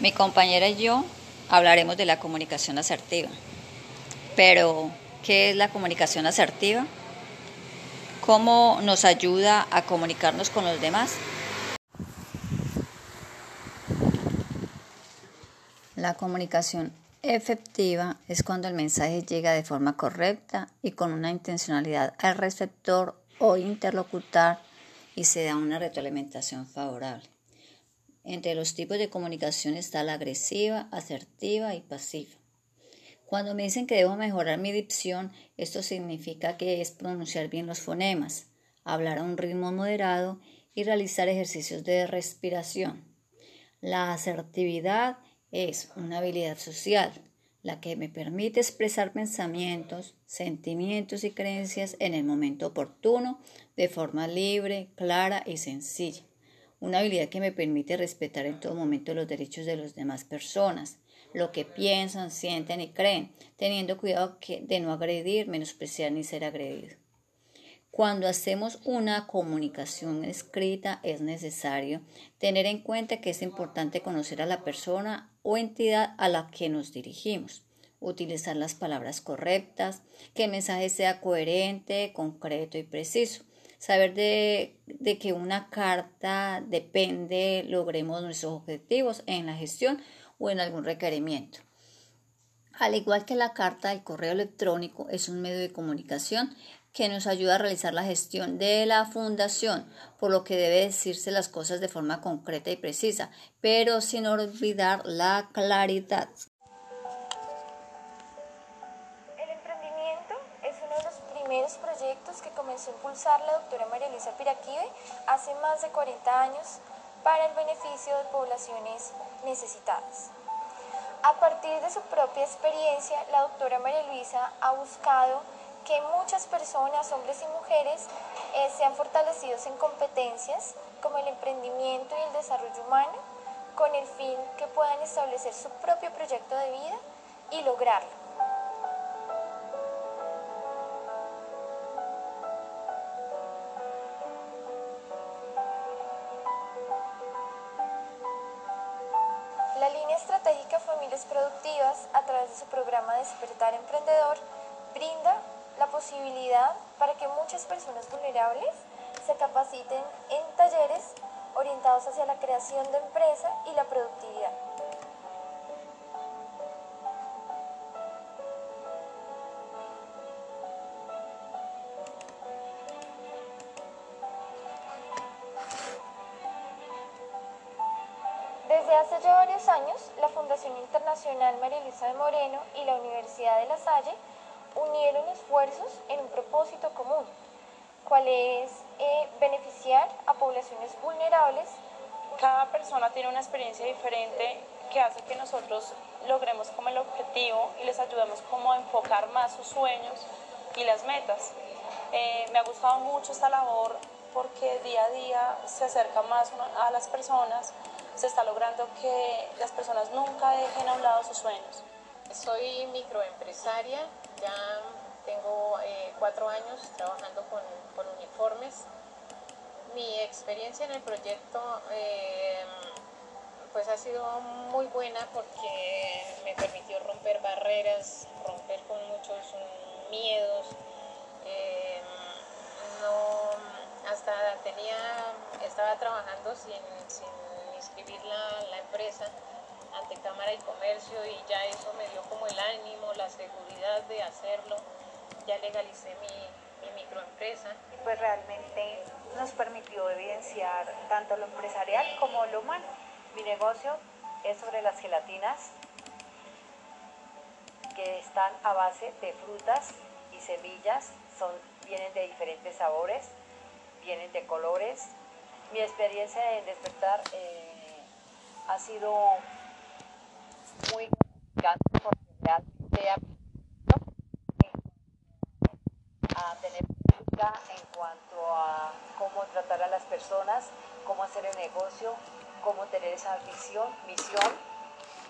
Mi compañera y yo hablaremos de la comunicación asertiva. Pero, ¿qué es la comunicación asertiva? ¿Cómo nos ayuda a comunicarnos con los demás? La comunicación efectiva es cuando el mensaje llega de forma correcta y con una intencionalidad al receptor o interlocutar y se da una retroalimentación favorable. Entre los tipos de comunicación está la agresiva, asertiva y pasiva. Cuando me dicen que debo mejorar mi dicción, esto significa que es pronunciar bien los fonemas, hablar a un ritmo moderado y realizar ejercicios de respiración. La asertividad es una habilidad social, la que me permite expresar pensamientos, sentimientos y creencias en el momento oportuno, de forma libre, clara y sencilla una habilidad que me permite respetar en todo momento los derechos de las demás personas, lo que piensan, sienten y creen, teniendo cuidado de no agredir, menospreciar ni ser agredido. Cuando hacemos una comunicación escrita es necesario tener en cuenta que es importante conocer a la persona o entidad a la que nos dirigimos, utilizar las palabras correctas, que el mensaje sea coherente, concreto y preciso saber de, que una carta depende, logremos nuestros objetivos en la gestión o en algún requerimiento. Al igual que la carta, el correo electrónico es un medio de comunicación que nos ayuda a realizar la gestión de la fundación, por lo que debe decirse las cosas de forma concreta y precisa, pero sin olvidar la claridad. Primeros proyectos que comenzó a impulsar la doctora María Luisa Piraquive hace más de 40 años para el beneficio de poblaciones necesitadas. A partir de su propia experiencia, la doctora María Luisa ha buscado que muchas personas, hombres y mujeres, eh, sean fortalecidos en competencias como el emprendimiento y el desarrollo humano, con el fin que puedan establecer su propio proyecto de vida y lograrlo. Emprendedor, brinda la posibilidad para que muchas personas vulnerables se capaciten en talleres orientados hacia la creación de empresa y la productividad. Internacional María Luisa de Moreno y la Universidad de La Salle unieron esfuerzos en un propósito común, cual es eh, beneficiar a poblaciones vulnerables. Cada persona tiene una experiencia diferente que hace que nosotros logremos como el objetivo y les ayudemos como a enfocar más sus sueños y las metas. Eh, me ha gustado mucho esta labor porque día a día se acerca más a las personas se está logrando que las personas nunca dejen a un lado sus sueños. Soy microempresaria, ya tengo eh, cuatro años trabajando con, uniformes. Mi experiencia en el proyecto eh, pues ha sido muy buena porque me permitió romper barreras, romper con muchos miedos. Eh, no, hasta tenía, estaba trabajando sin inscribir la, empresa ante Cámara y Comercio y ya eso me dio como el ánimo, la seguridad de hacerlo. Ya legalicé mi, mi microempresa. Pues realmente nos permitió evidenciar tanto lo empresarial como lo humano. Mi negocio es sobre las gelatinas que están a base de frutas y semillas, son, vienen de diferentes sabores, vienen de colores. Mi experiencia en despertar eh, ha sido muy gratificante porque realmente a tener en cuanto a cómo tratar a las personas, cómo hacer el negocio, cómo tener esa visión, misión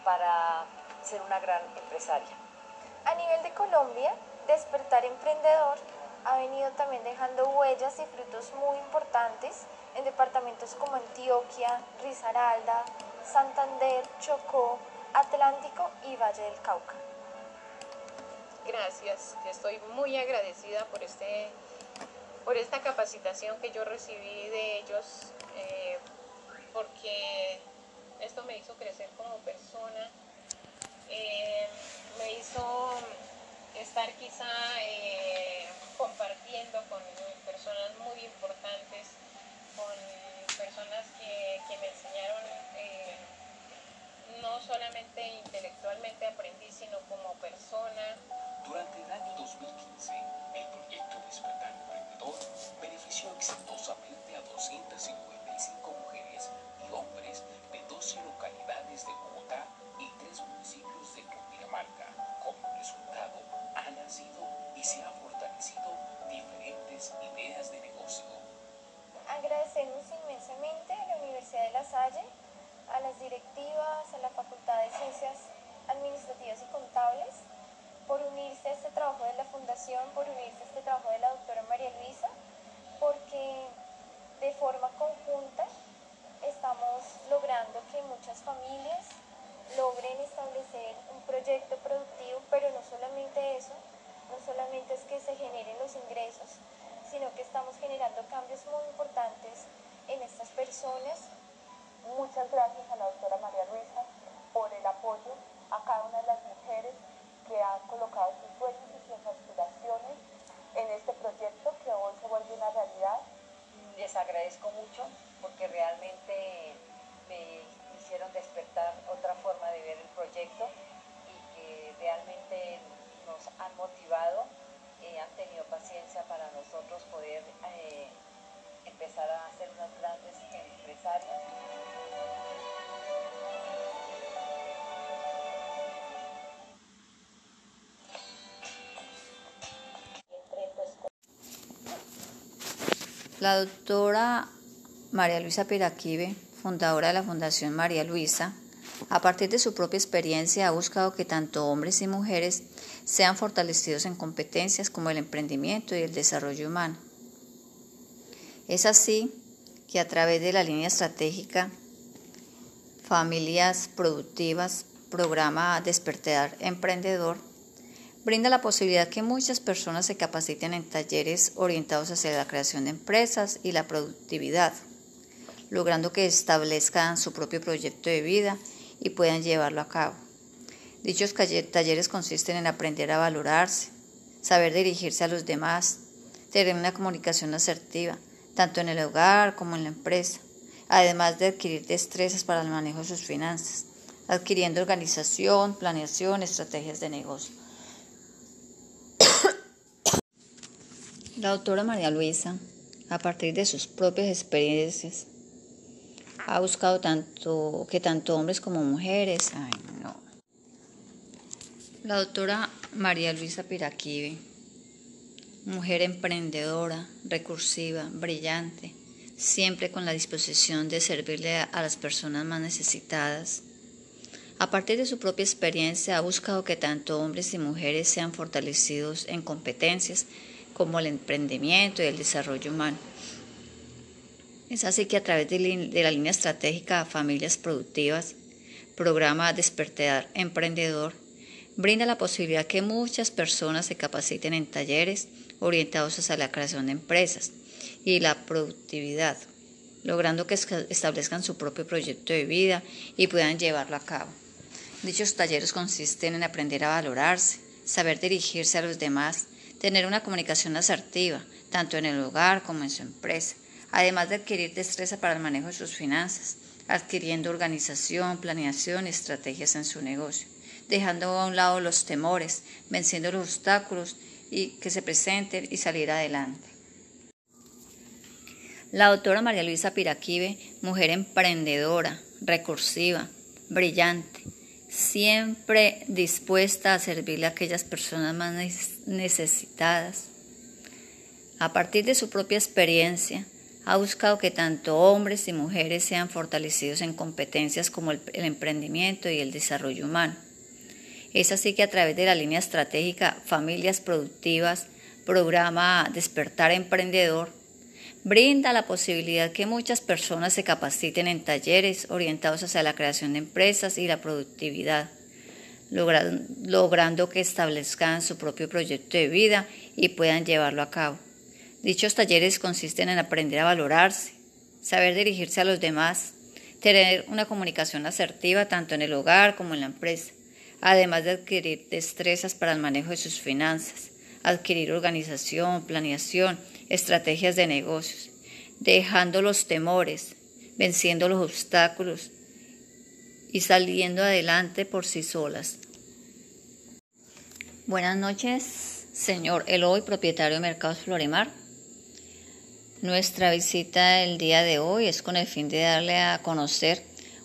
para ser una gran empresaria. A nivel de Colombia, Despertar Emprendedor ha venido también dejando huellas y frutos muy importantes en departamentos como Antioquia, Risaralda, Santander, Chocó, Atlántico y Valle del Cauca. Gracias, estoy muy agradecida por, este, por esta capacitación que yo recibí de ellos, eh, porque esto me hizo crecer como persona, eh, me hizo estar quizá eh, compartiendo con personas muy importantes, personas que, que me enseñaron eh, no solamente intelectualmente aprendí, sino como persona. Durante el año 2015, el proyecto Despertar Emprendedor benefició exitosamente a 255 mujeres y hombres de 12 localidades de Bogotá y tres municipios de Cundinamarca. Como resultado, ha nacido y se ha fortalecido diferentes ideas de negocio. Agradecemos inmensamente a la Universidad de La Salle, a las directivas, a la Facultad de Ciencias Administrativas y Contables, por unirse a este trabajo de la Fundación, por unirse a este trabajo de la doctora María Luisa, porque de forma conjunta estamos logrando que muchas familias logren establecer un proyecto productivo, pero no solamente eso, no solamente es que se generen los ingresos, sino que estamos generando cambios muy importantes en estas personas. Muchas gracias a la doctora María Luisa por el apoyo a cada una de las mujeres que han colocado sus sueños y sus aspiraciones en este proyecto que hoy se vuelve una realidad. Les agradezco mucho porque realmente me hicieron despertar otra forma de ver el proyecto y que realmente nos han motivado, eh, han tenido paciencia para nosotros poder eh, empezar a ser unas grandes empresarias. La doctora María Luisa Piraquive, fundadora de la Fundación María Luisa, a partir de su propia experiencia ha buscado que tanto hombres y mujeres sean fortalecidos en competencias como el emprendimiento y el desarrollo humano. Es así que a través de la línea estratégica Familias Productivas, programa Despertar Emprendedor, brinda la posibilidad que muchas personas se capaciten en talleres orientados hacia la creación de empresas y la productividad, logrando que establezcan su propio proyecto de vida y puedan llevarlo a cabo. Dichos talleres consisten en aprender a valorarse, saber dirigirse a los demás, tener una comunicación asertiva, tanto en el hogar como en la empresa, además de adquirir destrezas para el manejo de sus finanzas, adquiriendo organización, planeación, estrategias de negocio. La doctora María Luisa, a partir de sus propias experiencias, ha buscado tanto que tanto hombres como mujeres. Ay, no. La doctora María Luisa Piraquive, mujer emprendedora, recursiva, brillante, siempre con la disposición de servirle a las personas más necesitadas. A partir de su propia experiencia ha buscado que tanto hombres y mujeres sean fortalecidos en competencias como el emprendimiento y el desarrollo humano. Es así que a través de, la línea estratégica Familias Productivas, programa Despertar Emprendedor, brinda la posibilidad que muchas personas se capaciten en talleres orientados hacia la creación de empresas y la productividad, logrando que establezcan su propio proyecto de vida y puedan llevarlo a cabo. Dichos talleres consisten en aprender a valorarse, saber dirigirse a los demás, tener una comunicación asertiva, tanto en el hogar como en su empresa, además de adquirir destreza para el manejo de sus finanzas, adquiriendo organización, planeación y estrategias en su negocio, dejando a un lado los temores, venciendo los obstáculos y que se presenten y salir adelante. La doctora María Luisa Piraquive, mujer emprendedora, recursiva, brillante, siempre dispuesta a servirle a aquellas personas más necesitadas. A partir de su propia experiencia, ha buscado que tanto hombres y mujeres sean fortalecidos en competencias como el, emprendimiento y el desarrollo humano. Es así que a través de la línea estratégica Familias Productivas, programa Despertar Emprendedor, brinda la posibilidad que muchas personas se capaciten en talleres orientados hacia la creación de empresas y la productividad, logrando que establezcan su propio proyecto de vida y puedan llevarlo a cabo. Dichos talleres consisten en aprender a valorarse, saber dirigirse a los demás, tener una comunicación asertiva tanto en el hogar como en la empresa, además de adquirir destrezas para el manejo de sus finanzas, adquirir organización, planeación, estrategias de negocios, dejando los temores, venciendo los obstáculos y saliendo adelante por sí solas. Buenas noches, señor Eloy, propietario de Mercados Floremar. Nuestra visita el día de hoy es con el fin de darle a conocer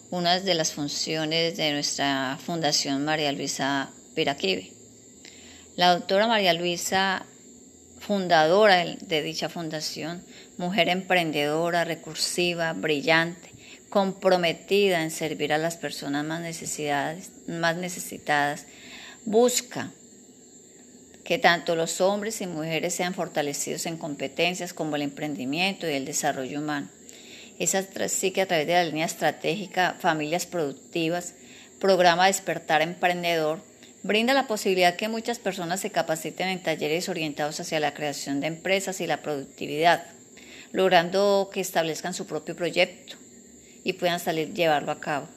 una de las funciones de nuestra Fundación María Luisa Piraquive. La doctora María Luisa, fundadora de dicha fundación, mujer emprendedora, recursiva, brillante, comprometida en servir a las personas más, más necesitadas, busca que tanto los hombres y mujeres sean fortalecidos en competencias como el emprendimiento y el desarrollo humano es así que a través de la línea estratégica Familias Productivas, programa Despertar Emprendedor, brinda la posibilidad que muchas personas se capaciten en talleres orientados hacia la creación de empresas y la productividad, logrando que establezcan su propio proyecto y puedan salir llevarlo a cabo.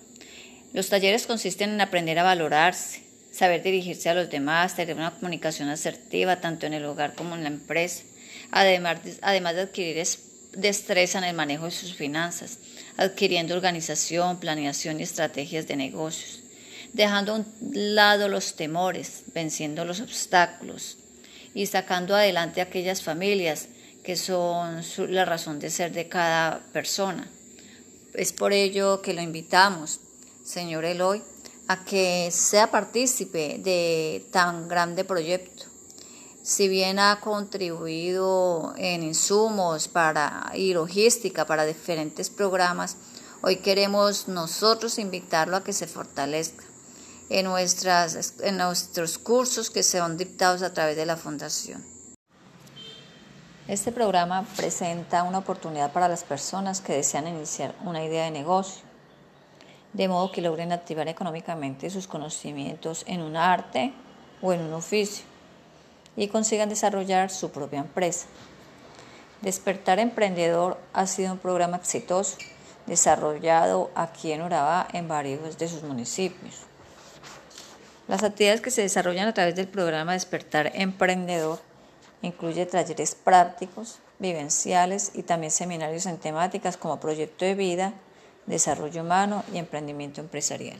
Los talleres consisten en aprender a valorarse, saber dirigirse a los demás, tener una comunicación asertiva tanto en el hogar como en la empresa, además de, además de adquirir destreza en el manejo de sus finanzas, adquiriendo organización, planeación y estrategias de negocios, dejando a un lado los temores, venciendo los obstáculos y sacando adelante aquellas familias que son la razón de ser de cada persona. Es por ello que lo invitamos, señor Eloy, a que sea partícipe de tan grande proyecto si bien ha contribuido en insumos para, y logística para diferentes programas, hoy queremos nosotros invitarlo a que se fortalezca en, nuestras, en nuestros cursos que son dictados a través de la Fundación. Este programa presenta una oportunidad para las personas que desean iniciar una idea de negocio, de modo que logren activar económicamente sus conocimientos en un arte o en un oficio y consigan desarrollar su propia empresa. Despertar Emprendedor ha sido un programa exitoso desarrollado aquí en Urabá en varios de sus municipios. Las actividades que se desarrollan a través del programa Despertar Emprendedor incluye talleres prácticos, vivenciales y también seminarios en temáticas como proyecto de vida, desarrollo humano y emprendimiento empresarial.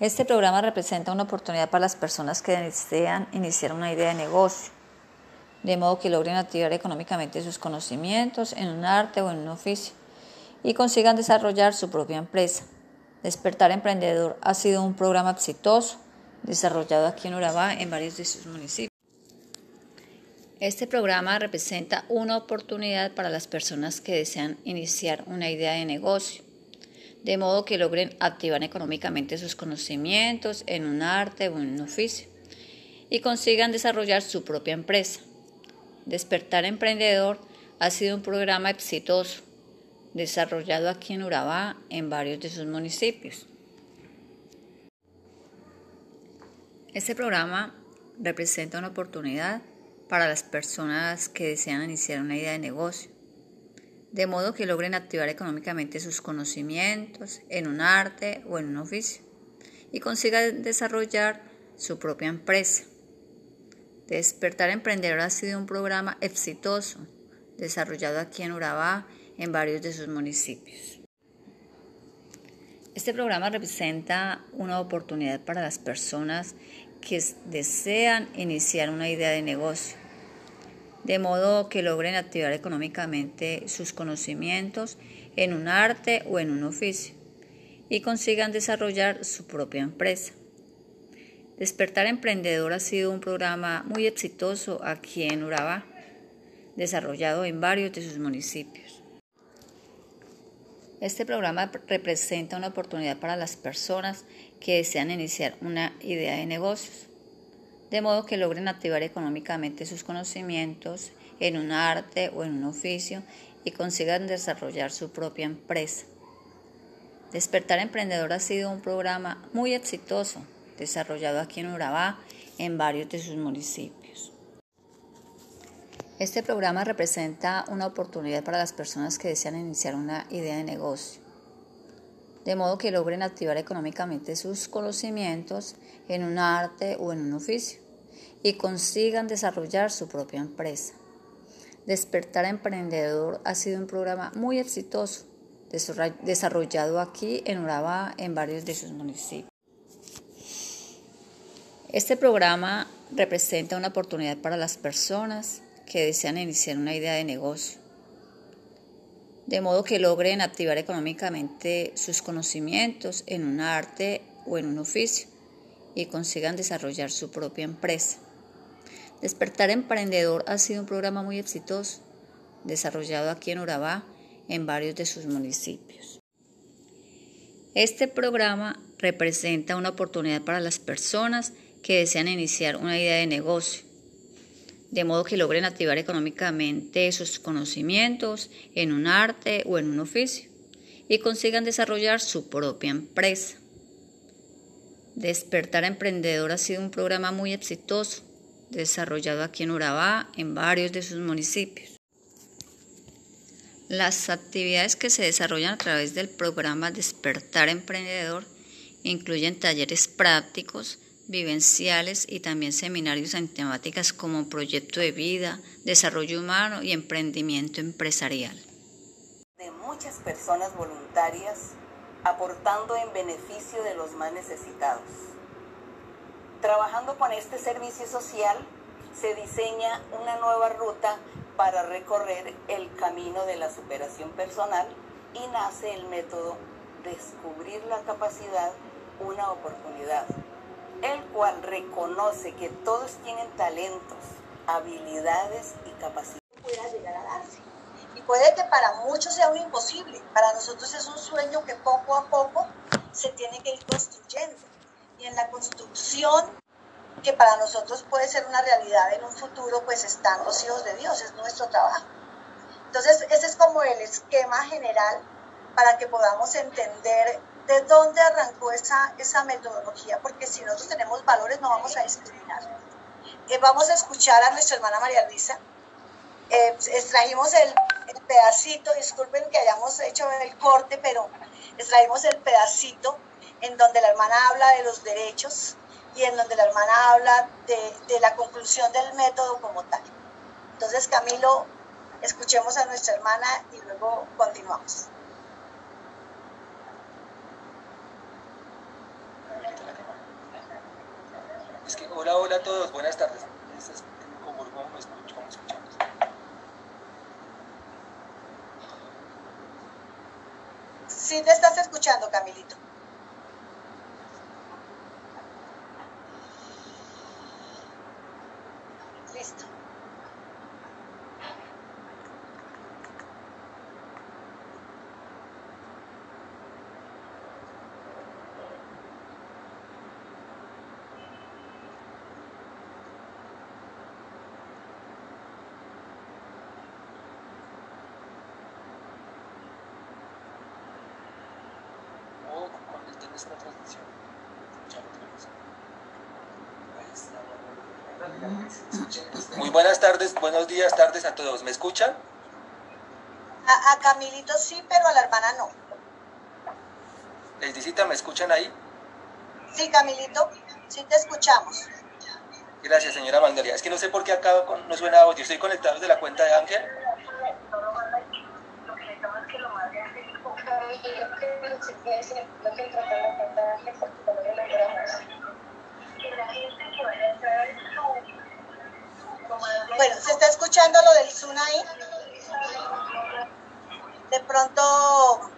Este programa representa una oportunidad para las personas que desean iniciar una idea de negocio, de modo que logren activar económicamente sus conocimientos en un arte o en un oficio y consigan desarrollar su propia empresa. Despertar Emprendedor ha sido un programa exitoso desarrollado aquí en Urabá en varios de sus municipios. Este programa representa una oportunidad para las personas que desean iniciar una idea de negocio de modo que logren activar económicamente sus conocimientos en un arte o en un oficio y consigan desarrollar su propia empresa. Despertar Emprendedor ha sido un programa exitoso desarrollado aquí en Urabá en varios de sus municipios. Este programa representa una oportunidad para las personas que desean iniciar una idea de negocio de modo que logren activar económicamente sus conocimientos en un arte o en un oficio y consigan desarrollar su propia empresa. Despertar Emprendedor ha sido un programa exitoso desarrollado aquí en Urabá en varios de sus municipios. Este programa representa una oportunidad para las personas que desean iniciar una idea de negocio de modo que logren activar económicamente sus conocimientos en un arte o en un oficio y consigan desarrollar su propia empresa. Despertar Emprendedor ha sido un programa muy exitoso aquí en Urabá, desarrollado en varios de sus municipios. Este programa representa una oportunidad para las personas que desean iniciar una idea de negocios de modo que logren activar económicamente sus conocimientos en un arte o en un oficio y consigan desarrollar su propia empresa. Despertar Emprendedor ha sido un programa muy exitoso, desarrollado aquí en Urabá, en varios de sus municipios. Este programa representa una oportunidad para las personas que desean iniciar una idea de negocio, de modo que logren activar económicamente sus conocimientos en un arte o en un oficio y consigan desarrollar su propia empresa. Despertar Emprendedor ha sido un programa muy exitoso, desarrollado aquí en Urabá, en varios de sus municipios. Este programa representa una oportunidad para las personas que desean iniciar una idea de negocio, de modo que logren activar económicamente sus conocimientos en un arte o en un oficio y consigan desarrollar su propia empresa. Despertar Emprendedor ha sido un programa muy exitoso, desarrollado aquí en Urabá, en varios de sus municipios. Este programa representa una oportunidad para las personas que desean iniciar una idea de negocio, de modo que logren activar económicamente sus conocimientos en un arte o en un oficio y consigan desarrollar su propia empresa. Despertar Emprendedor ha sido un programa muy exitoso, desarrollado aquí en Urabá, en varios de sus municipios. Las actividades que se desarrollan a través del programa Despertar Emprendedor incluyen talleres prácticos, vivenciales y también seminarios en temáticas como proyecto de vida, desarrollo humano y emprendimiento empresarial. De muchas personas voluntarias aportando en beneficio de los más necesitados. Trabajando con este servicio social, se diseña una nueva ruta para recorrer el camino de la superación personal y nace el método Descubrir la capacidad, una oportunidad el cual reconoce que todos tienen talentos, habilidades y capacidades. Pueda llegar a darse. Puede que para muchos sea un imposible, para nosotros es un sueño que poco a poco se tiene que ir construyendo. Y en la construcción, que para nosotros puede ser una realidad en un futuro, pues están los hijos de Dios, es nuestro trabajo. Entonces, ese es como el esquema general para que podamos entender de dónde arrancó esa, esa metodología, porque si nosotros tenemos valores no vamos a discriminar. Eh, vamos a escuchar a nuestra hermana María Luisa. Eh, extrajimos el, pedacito, disculpen que hayamos hecho el corte, pero extrajimos el pedacito en donde la hermana habla de los derechos y en donde la hermana habla de, la conclusión del método como tal. Entonces, Camilo, escuchemos a nuestra hermana y luego continuamos. Es hola, hola a todos, buenas tardes. ¿Cómo, cómo me escucho? ¿Cómo escuchamos? Sí, te estás escuchando, Camilito. Listo. Esta transmisión. Muy buenas tardes, buenos días, tardes a todos. ¿Me escuchan? A, a Camilito sí, pero a la hermana no. Leidicita, ¿me escuchan ahí? Sí, Camilito, sí te escuchamos. Gracias, señora Magnolia. Es que no sé por qué acá con, no suena audio. Estoy conectado desde la cuenta de Ángel. Bueno, ¿se está escuchando lo del ahí? De pronto,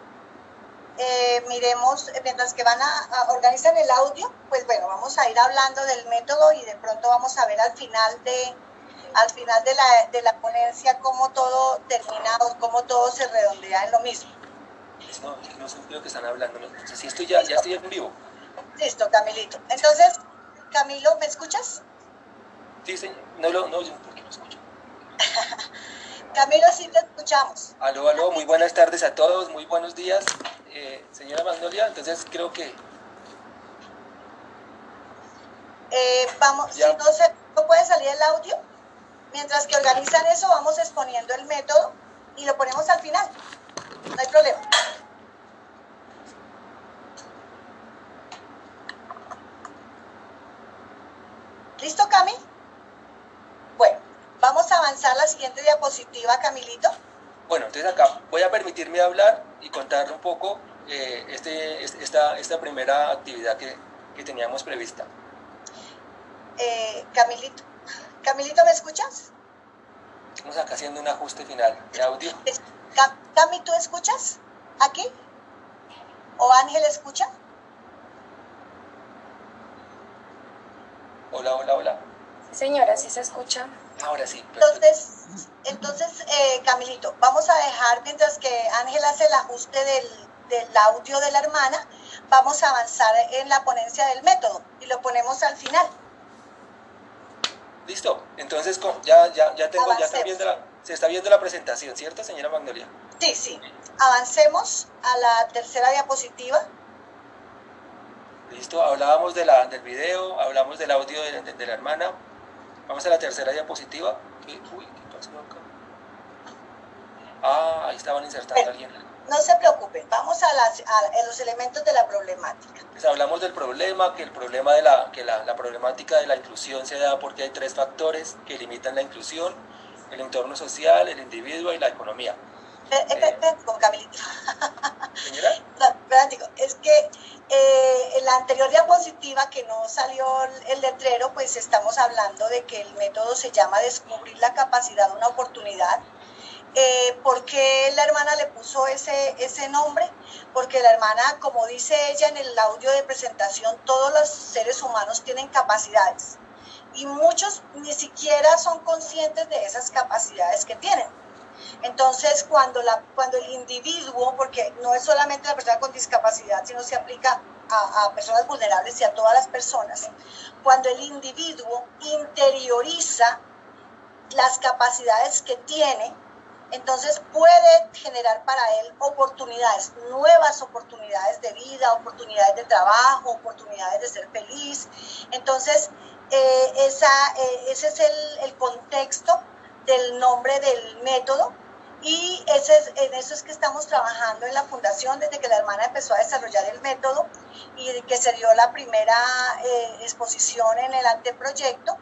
eh, miremos, mientras que van a, a, organizar el audio, pues bueno, vamos a ir hablando del método y de pronto vamos a ver al final de, al final de la, de la ponencia cómo todo termina o cómo todo se redondea en lo mismo. No, no sé lo que están hablando. Sí estoy ya, ya estoy en vivo. Listo, Camilito. Entonces, Camilo, ¿me escuchas? Sí, señor. No, lo, no, yo porque no escucho. Camilo, sí te escuchamos. Aló, aló, muy buenas tardes a todos, muy buenos días. Eh, señora Magnolia, entonces creo que Eh, vamos, si no, se, no puede salir el audio, mientras que organizan eso, vamos exponiendo el método y lo ponemos al final. No hay problema. ¿Listo, Cami? Bueno, vamos a avanzar la siguiente diapositiva, Camilito. Bueno, entonces acá voy a permitirme hablar y contarle un poco eh, este, esta, esta primera actividad que, que teníamos prevista. Eh, Camilito, Camilito, ¿me escuchas? Estamos acá haciendo un ajuste final de audio. Cami, ¿tú escuchas? ¿Aquí? ¿O Ángel escucha? Hola, hola, hola. Señora, ¿sí se escucha? Ahora sí. Entonces, entonces eh, Camilito, vamos a dejar, mientras que Ángel hace el ajuste del, del audio de la hermana, vamos a avanzar en la ponencia del método y lo ponemos al final. Listo, entonces ya, ya, ya tengo, ya está viendo la, se está viendo la presentación, ¿cierto, señora Magnolia? Sí, sí. Avancemos a la tercera diapositiva. Listo, hablábamos de la, del video, hablamos del audio de, de, de la hermana. Vamos a la tercera diapositiva. Uy, ¿qué pasó acá? Ah, ahí estaban insertando a alguien. No se preocupen, vamos a, las, a, los elementos de la problemática. Pues hablamos del problema, que el problema de la, que la, la, problemática de la inclusión se da porque hay tres factores que limitan la inclusión, el entorno social, el individuo y la economía. Eh, eh, eh. No, es que eh, en la anterior diapositiva que no salió el letrero, pues estamos hablando de que el método se llama descubrir la capacidad de una oportunidad eh, ¿Por qué la hermana le puso ese, ese nombre? Porque la hermana, como dice ella en el audio de presentación, todos los seres humanos tienen capacidades y muchos ni siquiera son conscientes de esas capacidades que tienen. Entonces, cuando, la, cuando el individuo, porque no es solamente la persona con discapacidad, sino se aplica a, a personas vulnerables y a todas las personas, cuando el individuo interioriza las capacidades que tiene, entonces puede generar para él oportunidades, nuevas oportunidades de vida, oportunidades de trabajo, oportunidades de ser feliz. Entonces, eh, esa, eh, ese es el, el, contexto del nombre del método y ese es, en eso es que estamos trabajando en la fundación desde que la hermana empezó a desarrollar el método y que se dio la primera eh, exposición en el anteproyecto.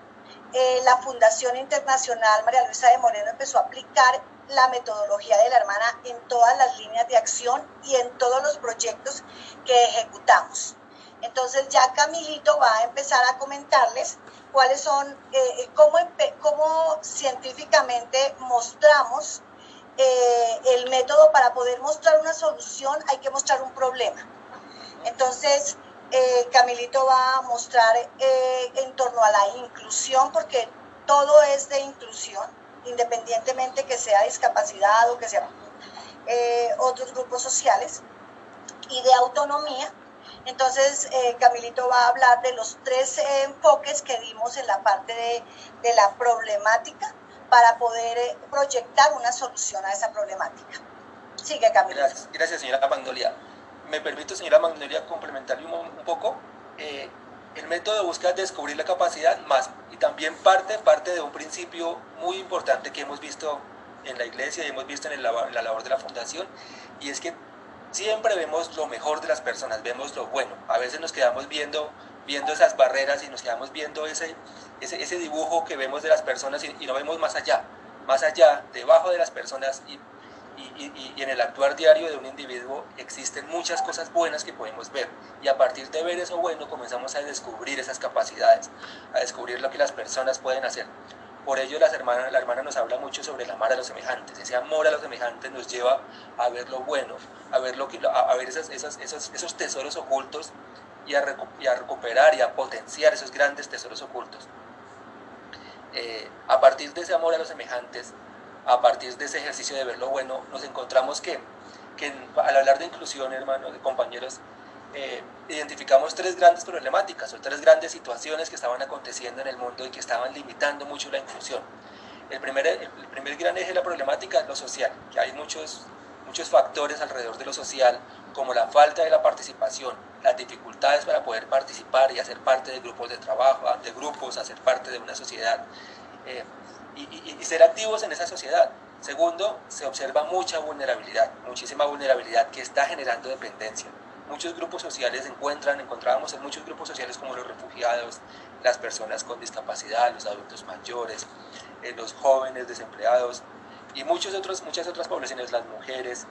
la Fundación Internacional María Luisa de Moreno empezó a aplicar la metodología de la hermana en todas las líneas de acción y en todos los proyectos que ejecutamos. Entonces ya Camilito va a empezar a comentarles cuáles son, eh, cómo, cómo, científicamente mostramos eh, el método para poder mostrar una solución, hay que mostrar un problema. Entonces, eh, Camilito va a mostrar eh, en torno a la inclusión, porque todo es de inclusión independientemente que sea discapacidad o que sea eh, otros grupos sociales, y de autonomía. Entonces, eh, Camilito va a hablar de los tres eh, enfoques que dimos en la parte de, la problemática para poder proyectar una solución a esa problemática. Sigue, Camilito. Gracias, gracias señora Magnolia. Me permito, señora Magnolia, complementarle un poco. El método busca descubrir la capacidad más y también parte, parte de un principio muy importante que hemos visto en la iglesia y hemos visto en, la labor de la fundación y es que siempre vemos lo mejor de las personas, vemos lo bueno. A veces nos quedamos viendo, viendo esas barreras y nos quedamos viendo ese, ese, ese dibujo que vemos de las personas y, y, no vemos más allá, más allá, debajo de las personas y, y, en el actuar diario de un individuo existen muchas cosas buenas que podemos ver y a partir de ver eso bueno comenzamos a descubrir esas capacidades, a descubrir lo que las personas pueden hacer. Por ello las hermanas, la hermana nos habla mucho sobre el amar a los semejantes. Ese amor a los semejantes nos lleva a ver lo bueno, a ver, lo que, a, ver esas, esas, esos, esos tesoros ocultos y a, y a, recuperar y a potenciar esos grandes tesoros ocultos. Eh, a partir de ese amor a los semejantes, a partir de ese ejercicio de ver lo bueno, nos encontramos que, que al hablar de inclusión, hermanos, compañeros, eh, identificamos tres grandes problemáticas o tres grandes situaciones que estaban aconteciendo en el mundo y que estaban limitando mucho la inclusión. El primer, el primer gran eje de la problemática es lo social, que hay muchos, muchos factores alrededor de lo social, como la falta de la participación, las dificultades para poder participar y hacer parte de grupos de trabajo, de grupos, hacer parte de una sociedad eh, y, y ser activos en esa sociedad. Segundo, se observa mucha vulnerabilidad, muchísima vulnerabilidad que está generando dependencia muchos grupos sociales encuentran, encontrábamos en muchos grupos sociales como los refugiados, las personas con discapacidad, los adultos mayores, eh, los jóvenes desempleados y muchos otros, muchas otras poblaciones, las mujeres,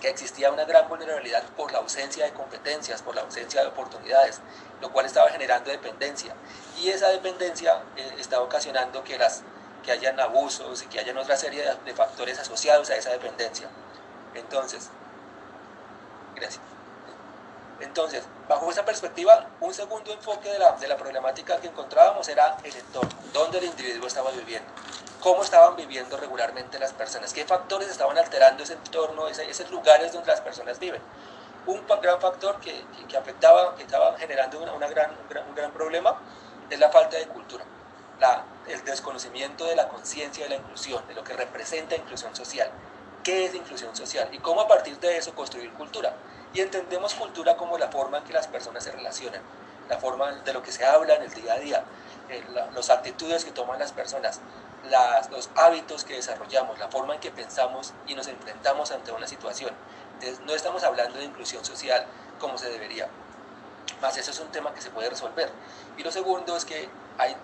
que existía una gran vulnerabilidad por la ausencia de competencias, por la ausencia de oportunidades, lo cual estaba generando dependencia. Y esa dependencia eh, estaba ocasionando que, las, que hayan abusos y que hayan otra serie de, factores asociados a esa dependencia. Entonces, gracias. Entonces, bajo esa perspectiva, un segundo enfoque de la, de la problemática que encontrábamos era el entorno, dónde el individuo estaba viviendo, cómo estaban viviendo regularmente las personas, qué factores estaban alterando ese entorno, ese, esos lugares donde las personas viven. Un gran factor que, que, afectaba, que estaba generando una, una gran, un, gran, un, gran, problema es la falta de cultura, la, el desconocimiento de la conciencia de la inclusión, de lo que representa inclusión social, qué es inclusión social y cómo a partir de eso construir cultura y entendemos cultura como la forma en que las personas se relacionan, la forma de lo que se habla en el día a día, eh, las actitudes que toman las personas, las, los hábitos que desarrollamos, la forma en que pensamos y nos enfrentamos ante una situación. Entonces, no estamos hablando de inclusión social como se debería. Más eso es un tema que se puede resolver. Y lo segundo es que hay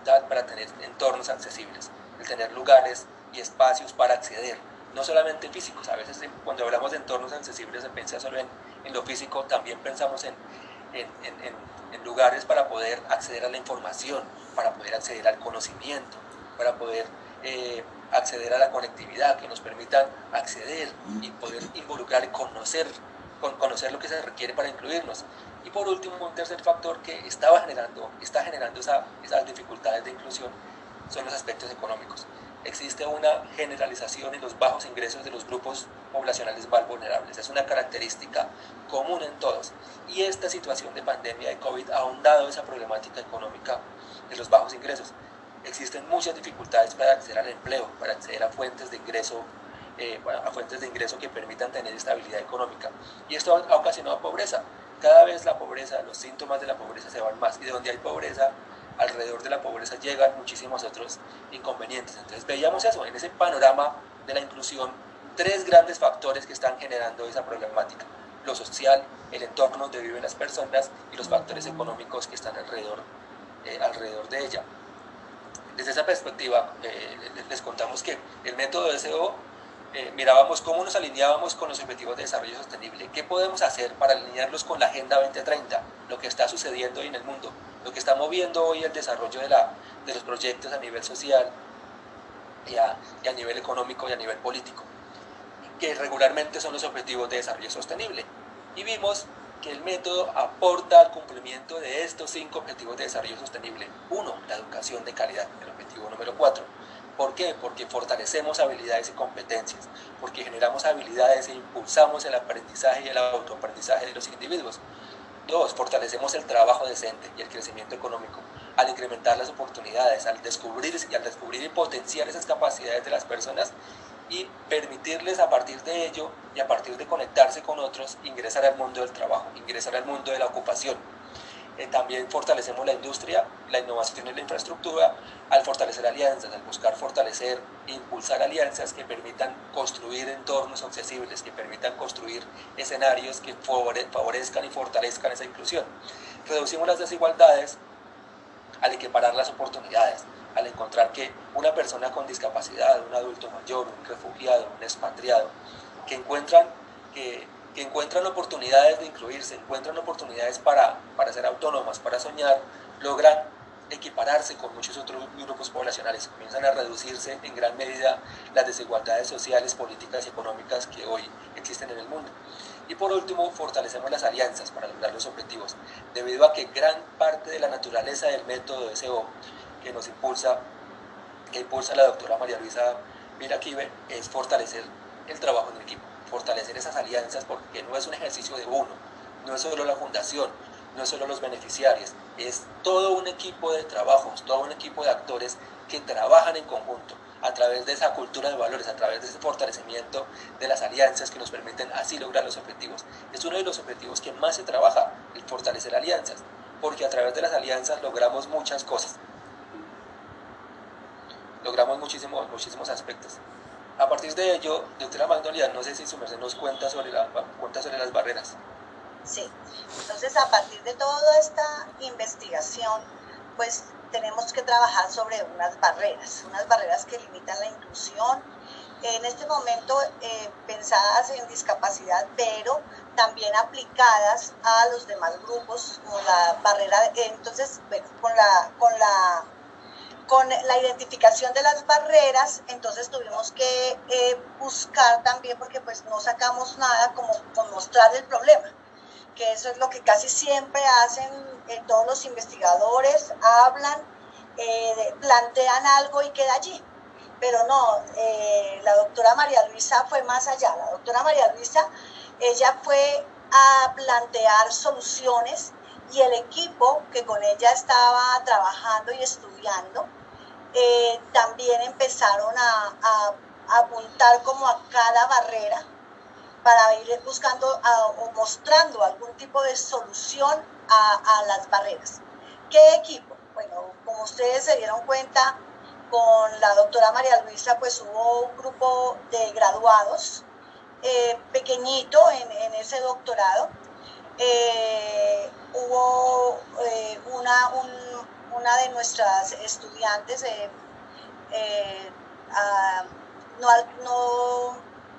dificultad para tener entornos accesibles, el tener lugares y espacios para acceder no solamente físicos, a veces cuando hablamos de entornos accesibles se piensa solo en, lo físico, también pensamos en, en, lugares para poder acceder a la información, para poder acceder al conocimiento, para poder eh, acceder a la conectividad, que nos permitan acceder y poder involucrar y conocer, con, conocer lo que se requiere para incluirnos. Y por último, un tercer factor que estaba generando, está generando esa, esas dificultades de inclusión son los aspectos económicos existe una generalización en los bajos ingresos de los grupos poblacionales más vulnerables. Es una característica común en todos. Y esta situación de pandemia de COVID ha ahondado esa problemática económica de los bajos ingresos. Existen muchas dificultades para acceder al empleo, para acceder a fuentes de ingreso, eh, a fuentes de ingreso que permitan tener estabilidad económica. Y esto ha ocasionado pobreza. Cada vez la pobreza, los síntomas de la pobreza se van más. Y de donde hay pobreza, alrededor de la pobreza llegan muchísimos otros inconvenientes. Entonces veíamos eso, en ese panorama de la inclusión, tres grandes factores que están generando esa problemática. Lo social, el entorno donde viven las personas y los factores económicos que están alrededor, eh, alrededor de ella. Desde esa perspectiva, eh, les contamos que el método de SEO eh, mirábamos cómo nos alineábamos con los objetivos de desarrollo sostenible, qué podemos hacer para alinearlos con la Agenda 2030, lo que está sucediendo hoy en el mundo, lo que está moviendo hoy el desarrollo de, la, de los proyectos a nivel social y a, y a nivel económico y a nivel político, que regularmente son los objetivos de desarrollo sostenible. Y vimos que el método aporta al cumplimiento de estos cinco objetivos de desarrollo sostenible. Uno, la educación de calidad, el objetivo número cuatro ¿Por qué? Porque fortalecemos habilidades y competencias, porque generamos habilidades e impulsamos el aprendizaje y el autoaprendizaje de los individuos. Dos, fortalecemos el trabajo decente y el crecimiento económico al incrementar las oportunidades, al descubrir y al descubrir y potenciar esas capacidades de las personas y permitirles a partir de ello y a partir de conectarse con otros ingresar al mundo del trabajo, ingresar al mundo de la ocupación eh, también fortalecemos la industria, la innovación y la infraestructura al fortalecer alianzas, al buscar fortalecer e impulsar alianzas que permitan construir entornos accesibles, que permitan construir escenarios que favorezcan y fortalezcan esa inclusión. Reducimos las desigualdades al equiparar las oportunidades, al encontrar que una persona con discapacidad, un adulto mayor, un refugiado, un expatriado, que encuentran que que encuentran oportunidades de incluirse, encuentran oportunidades para, para ser autónomas, para soñar, logran equipararse con muchos otros grupos poblacionales, comienzan a reducirse en gran medida las desigualdades sociales, políticas y económicas que hoy existen en el mundo. Y por último, fortalecemos las alianzas para lograr los objetivos, debido a que gran parte de la naturaleza del método de SEO que nos impulsa, que impulsa la doctora María Luisa Miraquive, es fortalecer el trabajo en equipo esas alianzas porque no es un ejercicio de uno, no es solo la fundación, no es solo los beneficiarios, es todo un equipo de trabajos, todo un equipo de actores que trabajan en conjunto a través de esa cultura de valores, a través de ese fortalecimiento de las alianzas que nos permiten así lograr los objetivos. Es uno de los objetivos que más se trabaja, el fortalecer alianzas, porque a través de las alianzas logramos muchas cosas. Logramos muchísimos, muchísimos aspectos. A partir de ello, doctora Magnolia, no sé si su merced nos cuenta sobre, la, cuenta sobre las barreras. Sí, entonces a partir de toda esta investigación, pues tenemos que trabajar sobre unas barreras, unas barreras que limitan la inclusión, en este momento eh, pensadas en discapacidad, pero también aplicadas a los demás grupos, como la barrera, entonces, con la, con la con la identificación de las barreras, entonces tuvimos que eh, buscar también, porque pues no sacamos nada como con mostrar el problema, que eso es lo que casi siempre hacen eh, todos los investigadores, hablan, eh, plantean algo y queda allí. Pero no, la doctora María Luisa fue más allá. La doctora María Luisa, ella fue a plantear soluciones y el equipo que con ella estaba trabajando y estudiando, eh, también empezaron a, apuntar como a cada barrera para ir buscando o mostrando algún tipo de solución a, las barreras. ¿Qué equipo? Bueno, como ustedes se dieron cuenta, con la doctora María Luisa, pues hubo un grupo de graduados eh, pequeñito en, ese doctorado. Eh, hubo una, un, una de nuestras estudiantes eh, eh, no,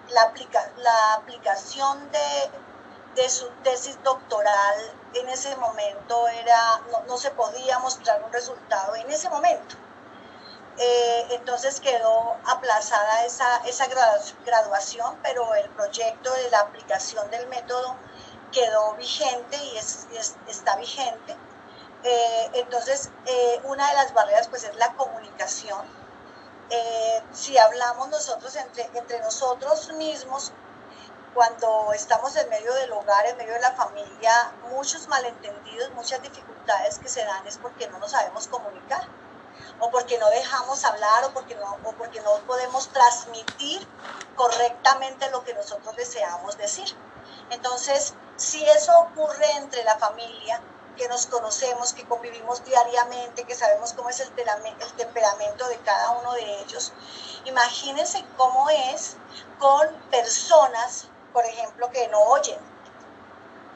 la, aplica, la aplicación de, su tesis doctoral en ese momento era, no, se podía mostrar un resultado en ese momento. Eh, entonces quedó aplazada esa, esa graduación, pero el proyecto de la aplicación del método quedó vigente y está vigente. Eh, entonces, eh, una de las barreras pues es la comunicación. Eh, si hablamos nosotros entre, entre nosotros mismos, cuando estamos en medio del hogar, en medio de la familia, muchos malentendidos, muchas dificultades que se dan es porque no nos sabemos comunicar, o porque no dejamos hablar, o porque no, o porque no podemos transmitir correctamente lo que nosotros deseamos decir. Entonces, si eso ocurre entre la familia, que nos conocemos, que convivimos diariamente, que sabemos cómo es el, temperamento de cada uno de ellos. Imagínense cómo es con personas, por ejemplo, que no oyen,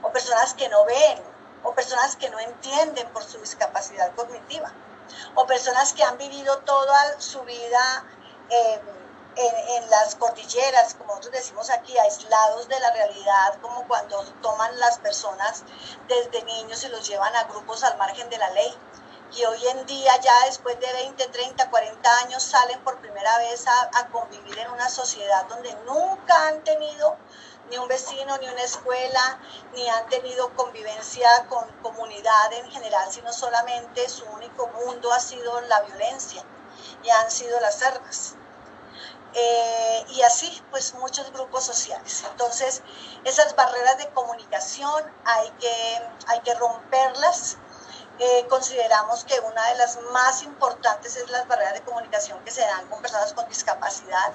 o personas que no ven, o personas que no entienden por su discapacidad cognitiva, o personas que han vivido toda su vida. Eh, en, las cordilleras, como nosotros decimos aquí, aislados de la realidad, como cuando toman las personas desde niños y los llevan a grupos al margen de la ley. Y hoy en día, ya después de 20, 30, 40 años, salen por primera vez a, a convivir en una sociedad donde nunca han tenido ni un vecino, ni una escuela, ni han tenido convivencia con comunidad en general, sino solamente su único mundo ha sido la violencia y han sido las armas. Eh, y así pues muchos grupos sociales. Entonces esas barreras de comunicación hay que, hay que romperlas. Eh, consideramos que una de las más importantes es las barreras de comunicación que se dan con personas con discapacidad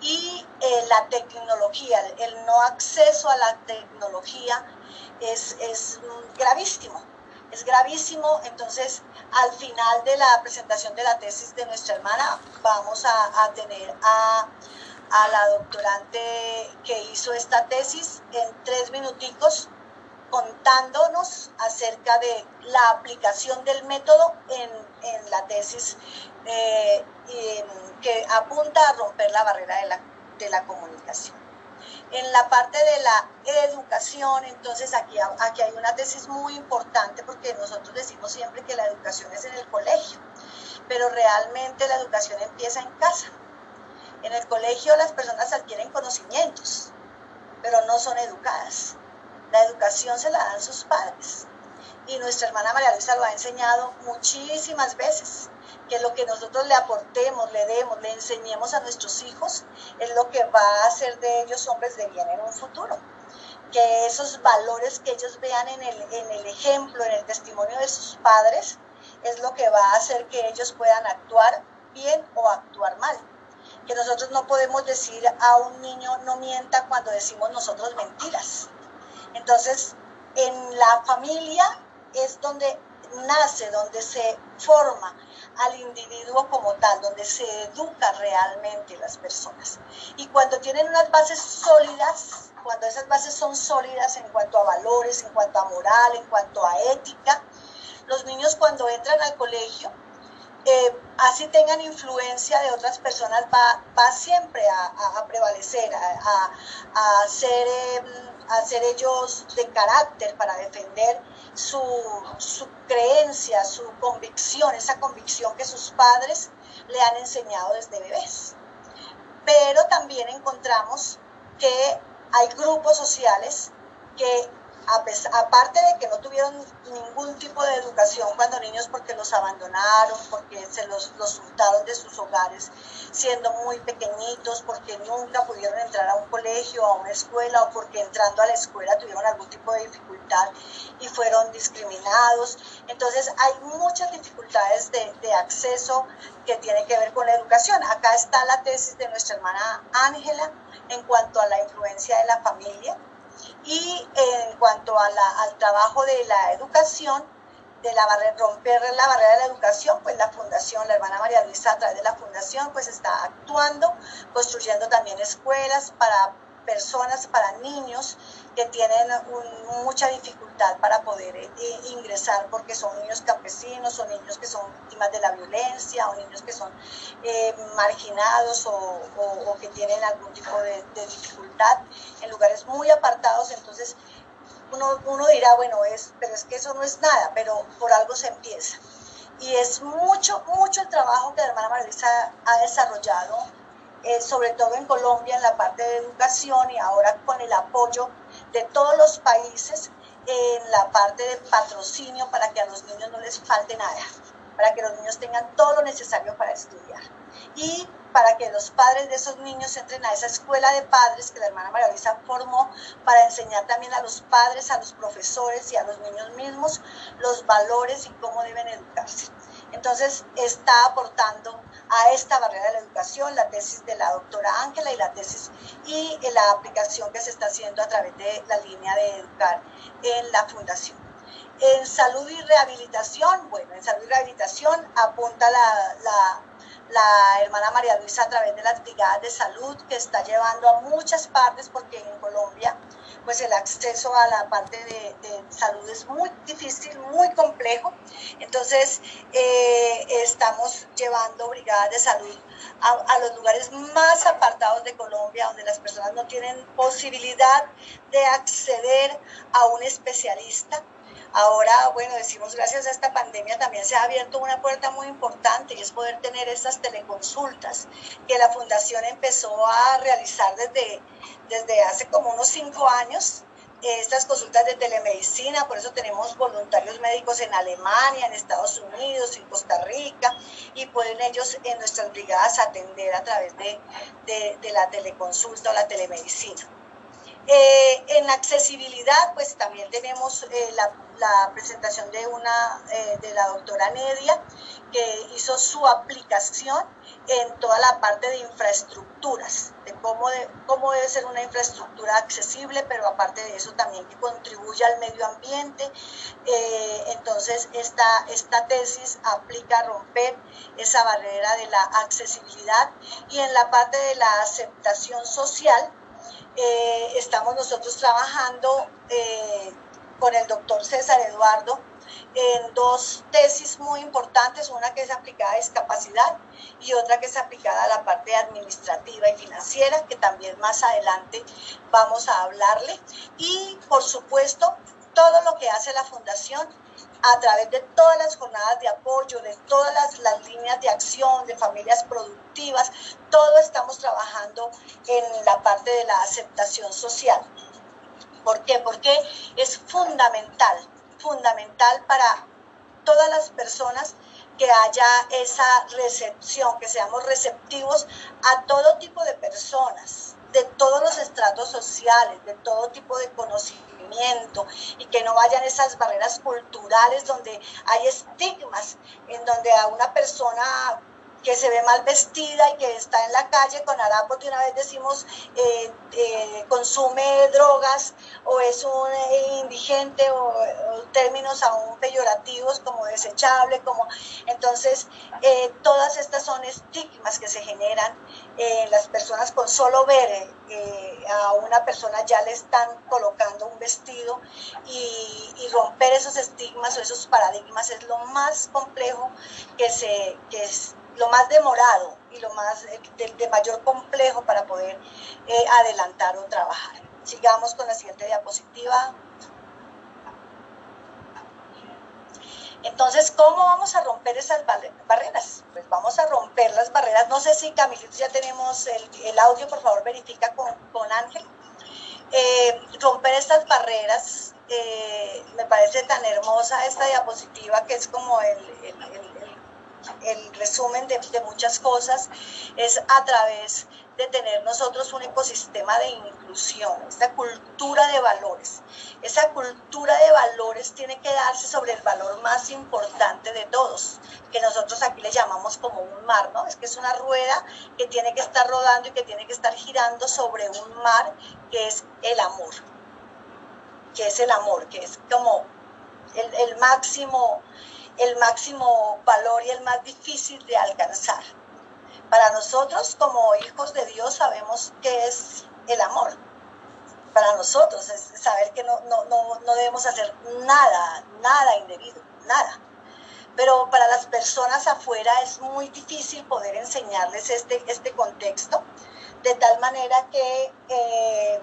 y eh, la tecnología, el no acceso a la tecnología es, es gravísimo es gravísimo. Entonces, al final de la presentación de la tesis de nuestra hermana, vamos a, tener a, la doctorante que hizo esta tesis en tres minuticos contándonos acerca de la aplicación del método en, la tesis eh, que apunta a romper la barrera de la, de la comunicación. En la parte de la educación, entonces aquí, aquí hay una tesis muy importante porque nosotros decimos siempre que la educación es en el colegio, pero realmente la educación empieza en casa. En el colegio las personas adquieren conocimientos, pero no son educadas. La educación se la dan sus padres. Y nuestra hermana María Luisa lo ha enseñado muchísimas veces que lo que nosotros le aportemos, le demos, le enseñemos a nuestros hijos es lo que va a hacer de ellos hombres de bien en un futuro. que esos valores que ellos vean en el, en el ejemplo, en el testimonio de sus padres, es lo que va a hacer que ellos puedan actuar bien o actuar mal. Que nosotros no podemos decir a un niño no mienta cuando decimos nosotros mentiras. Entonces, en la familia es donde nace, donde se forma al individuo como tal, donde se educa realmente las personas. Y cuando tienen unas bases sólidas, cuando esas bases son sólidas en cuanto a valores, en cuanto a moral, en cuanto a ética, los niños cuando entran al colegio, eh, así tengan influencia de otras personas, va, va siempre a, prevalecer, a, a, ser, em, a ser ellos de carácter para defender su, su creencia, su convicción, esa convicción que sus padres le han enseñado desde bebés. Pero también encontramos que hay grupos sociales que aparte de que no tuvieron ningún tipo de educación cuando niños porque los abandonaron, porque se los, los de sus hogares siendo muy pequeñitos, porque nunca pudieron entrar a un colegio, a una escuela o porque entrando a la escuela tuvieron algún tipo de dificultad y fueron discriminados. Entonces hay muchas dificultades de, de acceso que tienen que ver con la educación. Acá está la tesis de nuestra hermana Ángela en cuanto a la influencia de la familia y en cuanto a la, al trabajo de la educación, de la barrera, romper la barrera de la educación, pues la fundación, la hermana María Luisa a través de la fundación, pues está actuando, construyendo también escuelas para personas, para niños que tienen mucha dificultad para poder eh, ingresar porque son niños campesinos, son niños que son víctimas de la violencia o niños que son eh, marginados o, que tienen algún tipo de, dificultad en lugares muy apartados. Entonces, uno, uno dirá, bueno, es, pero es que eso no es nada, pero por algo se empieza. Y es mucho, mucho el trabajo que la hermana Marisa ha desarrollado eh, sobre todo en Colombia, en la parte de educación y ahora con el apoyo de todos los países en la parte de patrocinio para que a los niños no les falte nada, para que los niños tengan todo lo necesario para estudiar y para que los padres de esos niños entren a esa escuela de padres que la hermana María Luisa formó para enseñar también a los padres, a los profesores y a los niños mismos los valores y cómo deben educarse. Entonces está aportando a esta barrera de la educación la tesis de la doctora Ángela y la tesis y la aplicación que se está haciendo a través de la línea de educar en la fundación. En salud y rehabilitación, bueno, en salud y rehabilitación apunta la, la la hermana María Luisa a través de las brigadas de salud que está llevando a muchas partes porque en Colombia pues el acceso a la parte de, salud es muy difícil, muy complejo. Entonces eh, estamos llevando brigadas de salud a, a, los lugares más apartados de Colombia donde las personas no tienen posibilidad de acceder a un especialista Ahora, bueno, decimos gracias a esta pandemia también se ha abierto una puerta muy importante y es poder tener estas teleconsultas que la fundación empezó a realizar desde, desde hace como unos cinco años estas consultas de telemedicina, por eso tenemos voluntarios médicos en Alemania, en Estados Unidos, en Costa Rica, y pueden ellos en nuestras brigadas atender a través de, de la teleconsulta o la telemedicina. Eh, en accesibilidad, pues también tenemos eh, la, presentación de una eh, de la doctora Nedia, que hizo su aplicación en toda la parte de infraestructuras, de cómo, de cómo debe ser una infraestructura accesible, pero aparte de eso también que contribuya al medio ambiente. entonces, esta, esta tesis aplica a romper esa barrera de la accesibilidad y en la parte de la aceptación social, eh, estamos nosotros trabajando eh, con el doctor César Eduardo en dos tesis muy importantes, una que es aplicada a discapacidad y otra que es aplicada a la parte administrativa y financiera, que también más adelante vamos a hablarle. Y por supuesto, todo lo que hace la fundación a través de todas las jornadas de apoyo, de todas las, líneas de acción, de familias productivas, todo estamos trabajando en la parte de la aceptación social. ¿Por qué? Porque es fundamental, fundamental para todas las personas que haya esa recepción, que seamos receptivos a todo tipo de personas, de todos los estratos sociales, de todo tipo de conocimiento y que no vayan esas barreras culturales donde hay estigmas, en donde a una persona que se ve mal vestida y que está en la calle con harapos de una vez decimos eh, eh, consume drogas o es un eh, indigente o, términos aún peyorativos como desechable, como entonces todas estas son estigmas que se generan en las personas con solo ver a una persona ya le están colocando un vestido y, romper esos estigmas o esos paradigmas es lo más complejo que se que lo más demorado y lo más de, mayor complejo para poder eh, adelantar o trabajar. Sigamos con la siguiente diapositiva. Entonces, ¿cómo vamos a romper esas barreras? Pues vamos a romper las barreras. No sé si Camilito ya tenemos el, audio, por favor verifica con, con Ángel. Eh, romper estas barreras, eh, me parece tan hermosa esta diapositiva que es como el, el resumen de, muchas cosas es a través de tener nosotros un ecosistema de inclusión, esta cultura de valores. Esa cultura de valores tiene que darse sobre el valor más importante de todos, que nosotros aquí le llamamos como un mar, ¿no? Es que es una rueda que tiene que estar rodando y que tiene que estar girando sobre un mar que es el amor, que es el amor, que es como el, el máximo el máximo valor y el más difícil de alcanzar. Para nosotros como hijos de Dios sabemos que es el amor. Para nosotros es saber que no, no, debemos hacer nada, nada indebido, nada. Pero para las personas afuera es muy difícil poder enseñarles este, este contexto, de tal manera que eh,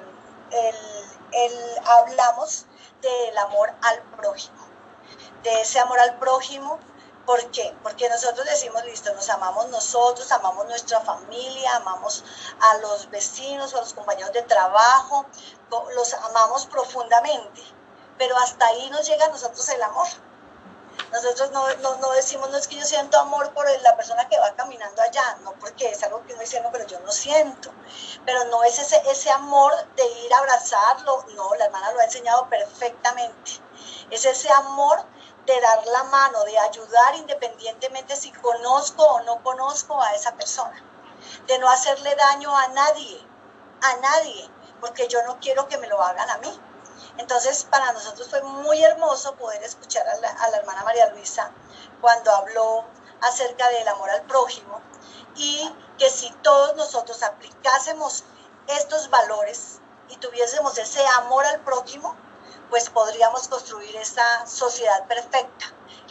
el, hablamos del amor al prójimo de ese amor al prójimo. ¿Por qué? Porque nosotros decimos, listo, nos amamos nosotros, amamos nuestra familia, amamos a los vecinos a los compañeros de trabajo, los amamos profundamente, pero hasta ahí nos llega a nosotros el amor. Nosotros no, no, decimos, no es que yo siento amor por la persona que va caminando allá, no porque es algo que uno dice, no, pero yo no siento. Pero no es ese, ese amor de ir a abrazarlo, no, la hermana lo ha enseñado perfectamente. Es ese amor de dar la mano, de ayudar independientemente si conozco o no conozco a esa persona, de no hacerle daño a nadie, a nadie, porque yo no quiero que me lo hagan a mí. Entonces, para nosotros fue muy hermoso poder escuchar a la, hermana María Luisa cuando habló acerca del amor al prójimo y que si todos nosotros aplicásemos estos valores y tuviésemos ese amor al prójimo, pues podríamos construir esa sociedad perfecta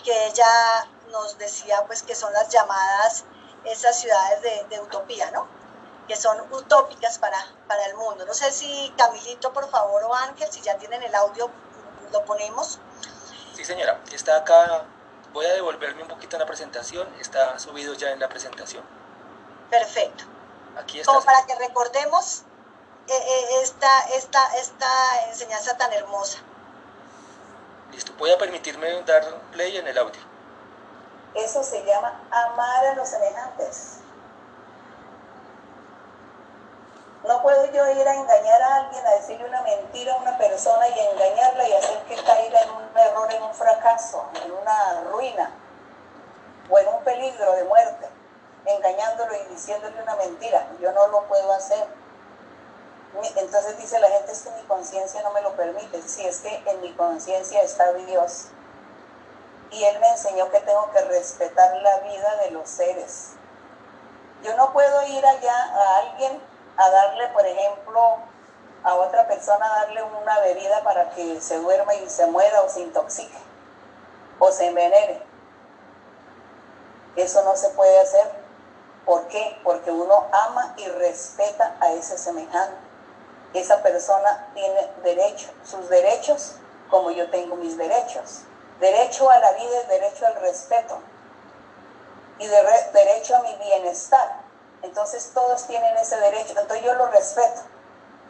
que ella nos decía pues que son las llamadas esas ciudades de, utopía, ¿no? Que son utópicas para, para el mundo. No sé si Camilito, por favor, o Ángel, si ya tienen el audio, lo ponemos. Sí, señora, está acá. Voy a devolverme un poquito en la presentación. Está subido ya en la presentación. Perfecto. Aquí está. Como para que recordemos esta, esta, esta enseñanza tan hermosa. Listo, voy a permitirme dar play en el audio. Eso se llama amar a los semejantes. No puedo yo ir a engañar a alguien, a decirle una mentira a una persona y engañarla y hacer que caiga en un error, en un fracaso, en una ruina o en un peligro de muerte, engañándolo y diciéndole una mentira. Yo no lo puedo hacer entonces dice la gente, es que mi conciencia no me lo permite. Si es que en mi conciencia está Dios. Y Él me enseñó que tengo que respetar la vida de los seres. Yo no puedo ir allá a alguien a darle, por ejemplo, a otra persona, a darle una bebida para que se duerma y se muera o se intoxique o se envenene. Eso no se puede hacer. ¿Por qué? Porque uno ama y respeta a ese semejante esa persona tiene derecho, sus derechos como yo tengo mis derechos. Derecho a la vida es derecho al respeto y derecho a mi bienestar. Entonces todos tienen ese derecho, entonces yo lo respeto.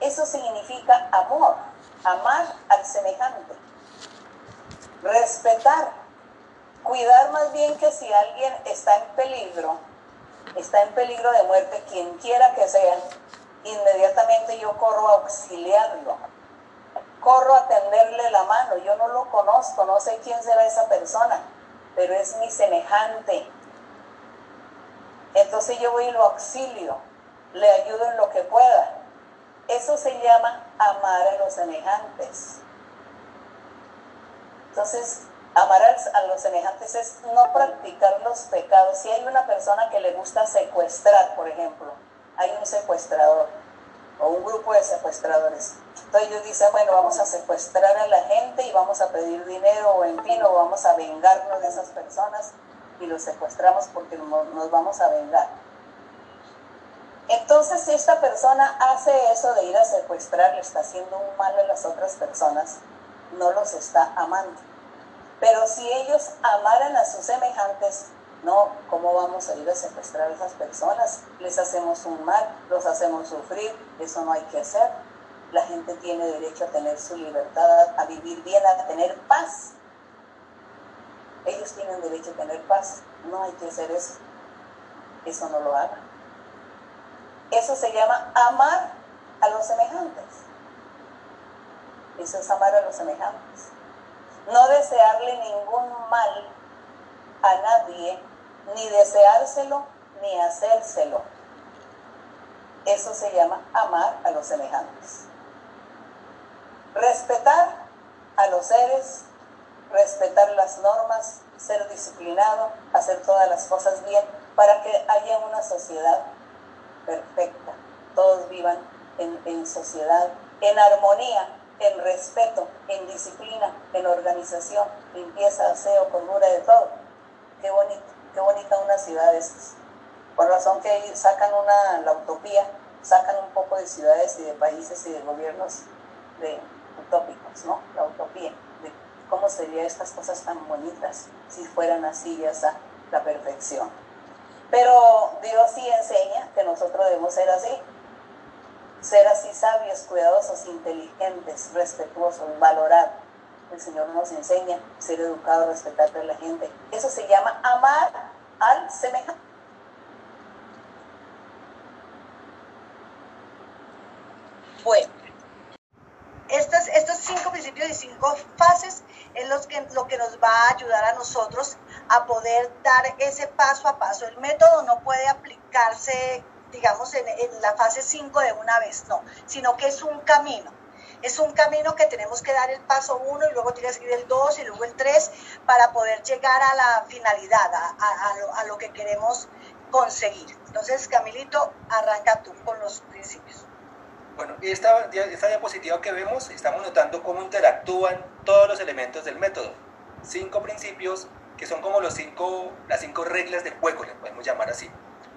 Eso significa amor, amar al semejante, respetar Cuidar más bien que si alguien está en peligro, está en peligro de muerte, quien quiera que sea, inmediatamente yo corro a auxiliarlo, corro a tenderle la mano, yo no lo conozco, no sé quién será esa persona, pero es mi semejante. Entonces yo voy y lo auxilio, le ayudo en lo que pueda. Eso se llama amar a los semejantes. Entonces, amar a los semejantes es no practicar los pecados. Si hay una persona que le gusta secuestrar, por ejemplo, hay un secuestrador o un grupo de secuestradores. Entonces ellos dicen, bueno, vamos a secuestrar a la gente y vamos a pedir dinero o en fin, o vamos a vengarnos de esas personas y los secuestramos porque nos vamos a vengar. Entonces, si esta persona hace eso de ir a secuestrar, le está haciendo un mal a las otras personas, no los está amando. Pero si ellos amaran a sus semejantes, no, ¿cómo vamos a ir a secuestrar a esas personas? Les hacemos un mal, los hacemos sufrir, eso no hay que hacer. La gente tiene derecho a tener su libertad, a vivir bien, a tener paz. Ellos tienen derecho a tener paz, no hay que hacer eso. Eso no lo hagan. Eso se llama amar a los semejantes. Eso es amar a los semejantes. No desearle ningún mal a nadie, ni deseárselo, ni hacérselo. Eso se llama amar a los semejantes. Respetar a los seres, respetar las normas, ser disciplinado, hacer todas las cosas bien para que haya una sociedad perfecta, todos vivan en, sociedad, en armonía, en respeto, en disciplina, en organización, limpieza, aseo, cordura de todo. Qué bonito, qué bonita una ciudad esas. Por razón que sacan una, la utopía, sacan un poco de ciudades y de países y de gobiernos de utópicos, ¿no? La utopía, de cómo serían estas cosas tan bonitas si fueran así ya la perfección. Pero Dios sí enseña que nosotros debemos ser así, ser así sabios, cuidadosos, inteligentes, respetuosos, valorar. El Señor nos enseña ser educado, respetar a la gente. Eso se llama amar al semejante. Bueno, estos, estos cinco principios y cinco fases es los que, lo que nos va a ayudar a nosotros a poder dar ese paso a paso. El método no puede aplicarse, digamos, en, la fase 5 de una vez, no, sino que es un camino. Es un camino que tenemos que dar el paso 1 y luego tienes que ir el 2 y luego el 3 para poder llegar a la finalidad, a, lo, a lo que queremos conseguir. Entonces, Camilito, arranca tú con los principios. Bueno, esta, esta diapositiva que vemos, estamos notando cómo interactúan todos los elementos del método. Cinco principios que son como los cinco, las cinco reglas de juego, le podemos llamar así.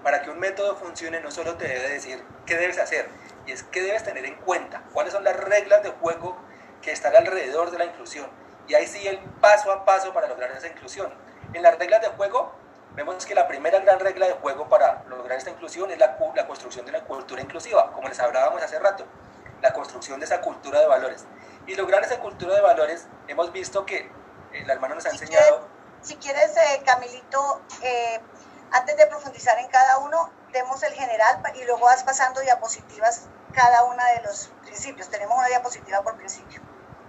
Para que un método funcione no solo te debe decir qué debes hacer, y es qué debes tener en cuenta, cuáles son las reglas de juego que están alrededor de la inclusión. Y ahí sí el paso a paso para lograr esa inclusión. En las reglas de juego vemos que la primera gran regla de juego para lograr esta inclusión es la, la construcción de una cultura inclusiva, como les hablábamos hace rato, la construcción de esa cultura de valores. Y lograr esa cultura de valores, hemos visto que el hermano nos ha enseñado... Si quieres, eh, Camilito, eh, antes de profundizar en cada uno, demos el general y luego vas pasando diapositivas cada una de los principios. Tenemos una diapositiva por principio.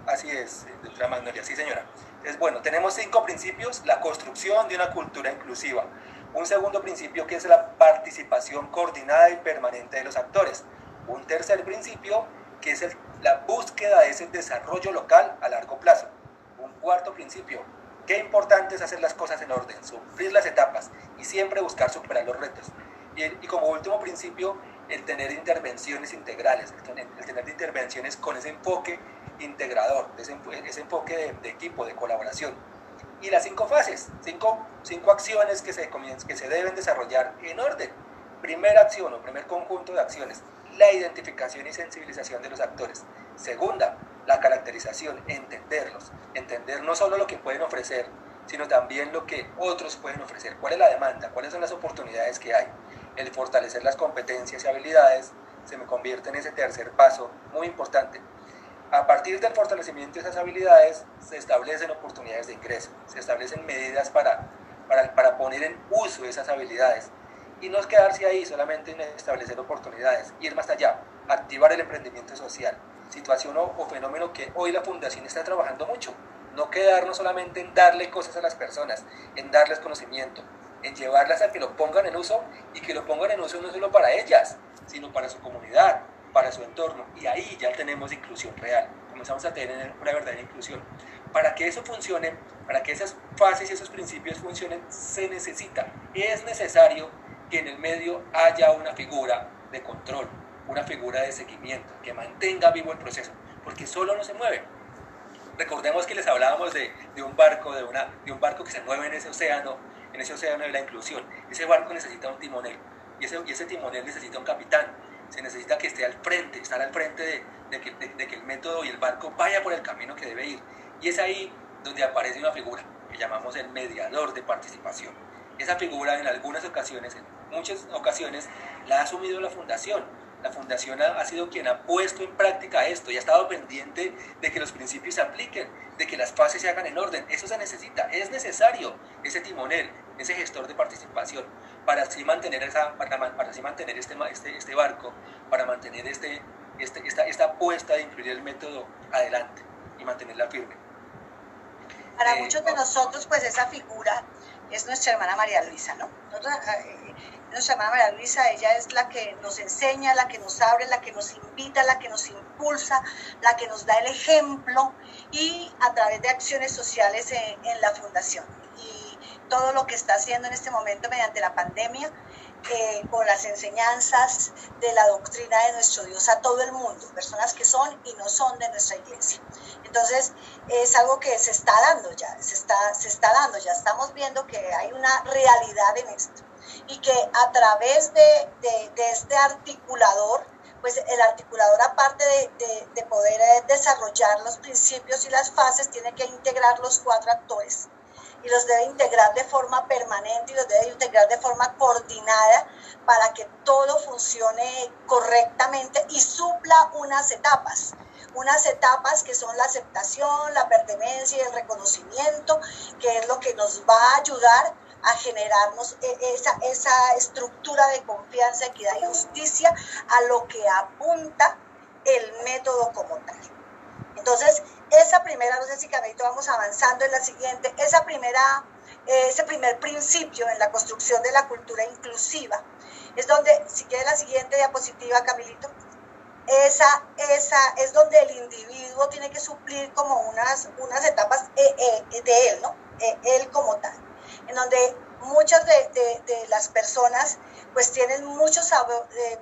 Así es, eh, doctora Magnolia, sí señora. Es bueno, tenemos cinco principios, la construcción de una cultura inclusiva. Un segundo principio que es la participación coordinada y permanente de los actores. Un tercer principio que es la búsqueda de ese desarrollo local a largo plazo. Un cuarto principio, qué importante es hacer las cosas en orden, sufrir las etapas y siempre buscar superar los retos. Y como último principio, el tener intervenciones integrales, el tener, intervenciones con ese enfoque integrador, ese, enfoque de, equipo, de colaboración. Y las cinco fases, cinco, cinco acciones que se, que se deben desarrollar en orden. Primera acción o primer conjunto de acciones, la identificación y sensibilización de los actores. Segunda, la caracterización, entenderlos, entender no solo lo que pueden ofrecer, sino también lo que otros pueden ofrecer, cuál es la demanda, cuáles son las oportunidades que hay. El fortalecer las competencias y habilidades se me convierte en ese tercer paso muy importante. A partir del fortalecimiento de esas habilidades se establecen oportunidades de ingreso, se establecen medidas para, para, para poner en uso esas habilidades. Y no quedarse ahí solamente en establecer oportunidades, ir más allá, activar el emprendimiento social, situación o, o, fenómeno que hoy la fundación está trabajando mucho, no quedarnos solamente en darle cosas a las personas, en darles conocimiento, en llevarlas a que lo pongan en uso y que lo pongan en uso no solo para ellas, sino para su comunidad, para su entorno. Y ahí ya tenemos inclusión real, comenzamos a tener una verdadera inclusión. Para que eso funcione, para que esas fases y esos principios funcionen, se necesita, es necesario que en el medio haya una figura de control, una figura de seguimiento, que mantenga vivo el proceso, porque solo no se mueve. Recordemos que les hablábamos de, de, un barco, de, una, de un barco que se mueve en ese océano, en ese océano de la inclusión. Ese barco necesita un timonel y ese, y ese timonel necesita un capitán. Se necesita que esté al frente, estar al frente de, de que, de, que el método y el barco vaya por el camino que debe ir. Y es ahí donde aparece una figura que llamamos el mediador de participación. Esa figura en algunas ocasiones, en muchas ocasiones, la ha asumido la fundación la fundación ha, sido quien ha puesto en práctica esto y ha estado pendiente de que los principios se apliquen, de que las fases se hagan en orden. Eso se necesita, es necesario ese timonel, ese gestor de participación, para así mantener, esa, para, para así mantener este, este, este barco, para mantener este, este, esta, esta apuesta de influir el método adelante y mantenerla firme. Para eh, muchos de nosotros, pues esa figura es nuestra hermana María Luisa, ¿no? Nosotros, eh, nuestra hermana María Luisa, ella es la que nos enseña, la que nos abre, la que nos invita, la que nos impulsa, la que nos da el ejemplo y a través de acciones sociales en, la fundación. Y todo lo que está haciendo en este momento mediante la pandemia, eh, con las enseñanzas de la doctrina de nuestro Dios a todo el mundo, personas que son y no son de nuestra iglesia. Entonces, es algo que se está dando ya, se está, se está dando, ya estamos viendo que hay una realidad en esto y que a través de, de, este articulador, pues el articulador aparte de, de, poder eh, desarrollar los principios y las fases, tiene que integrar los cuatro actores. Y los debe integrar de forma permanente y los debe integrar de forma coordinada para que todo funcione correctamente y supla unas etapas. Unas etapas que son la aceptación, la pertenencia y el reconocimiento, que es lo que nos va a ayudar a generarnos e, esa, esa estructura de confianza, equidad y justicia a lo que apunta el método como tal. Entonces, esa primera, no sé si Camito vamos avanzando en la siguiente, esa primera, ese primer principio en la construcción de la cultura inclusiva, es donde, si quiere la siguiente diapositiva, Camilito, esa, esa es donde el individuo tiene que suplir como unas, unas etapas eh, eh, de él, ¿no? Eh, él como tal en donde muchas de, de, las personas pues tienen muchos,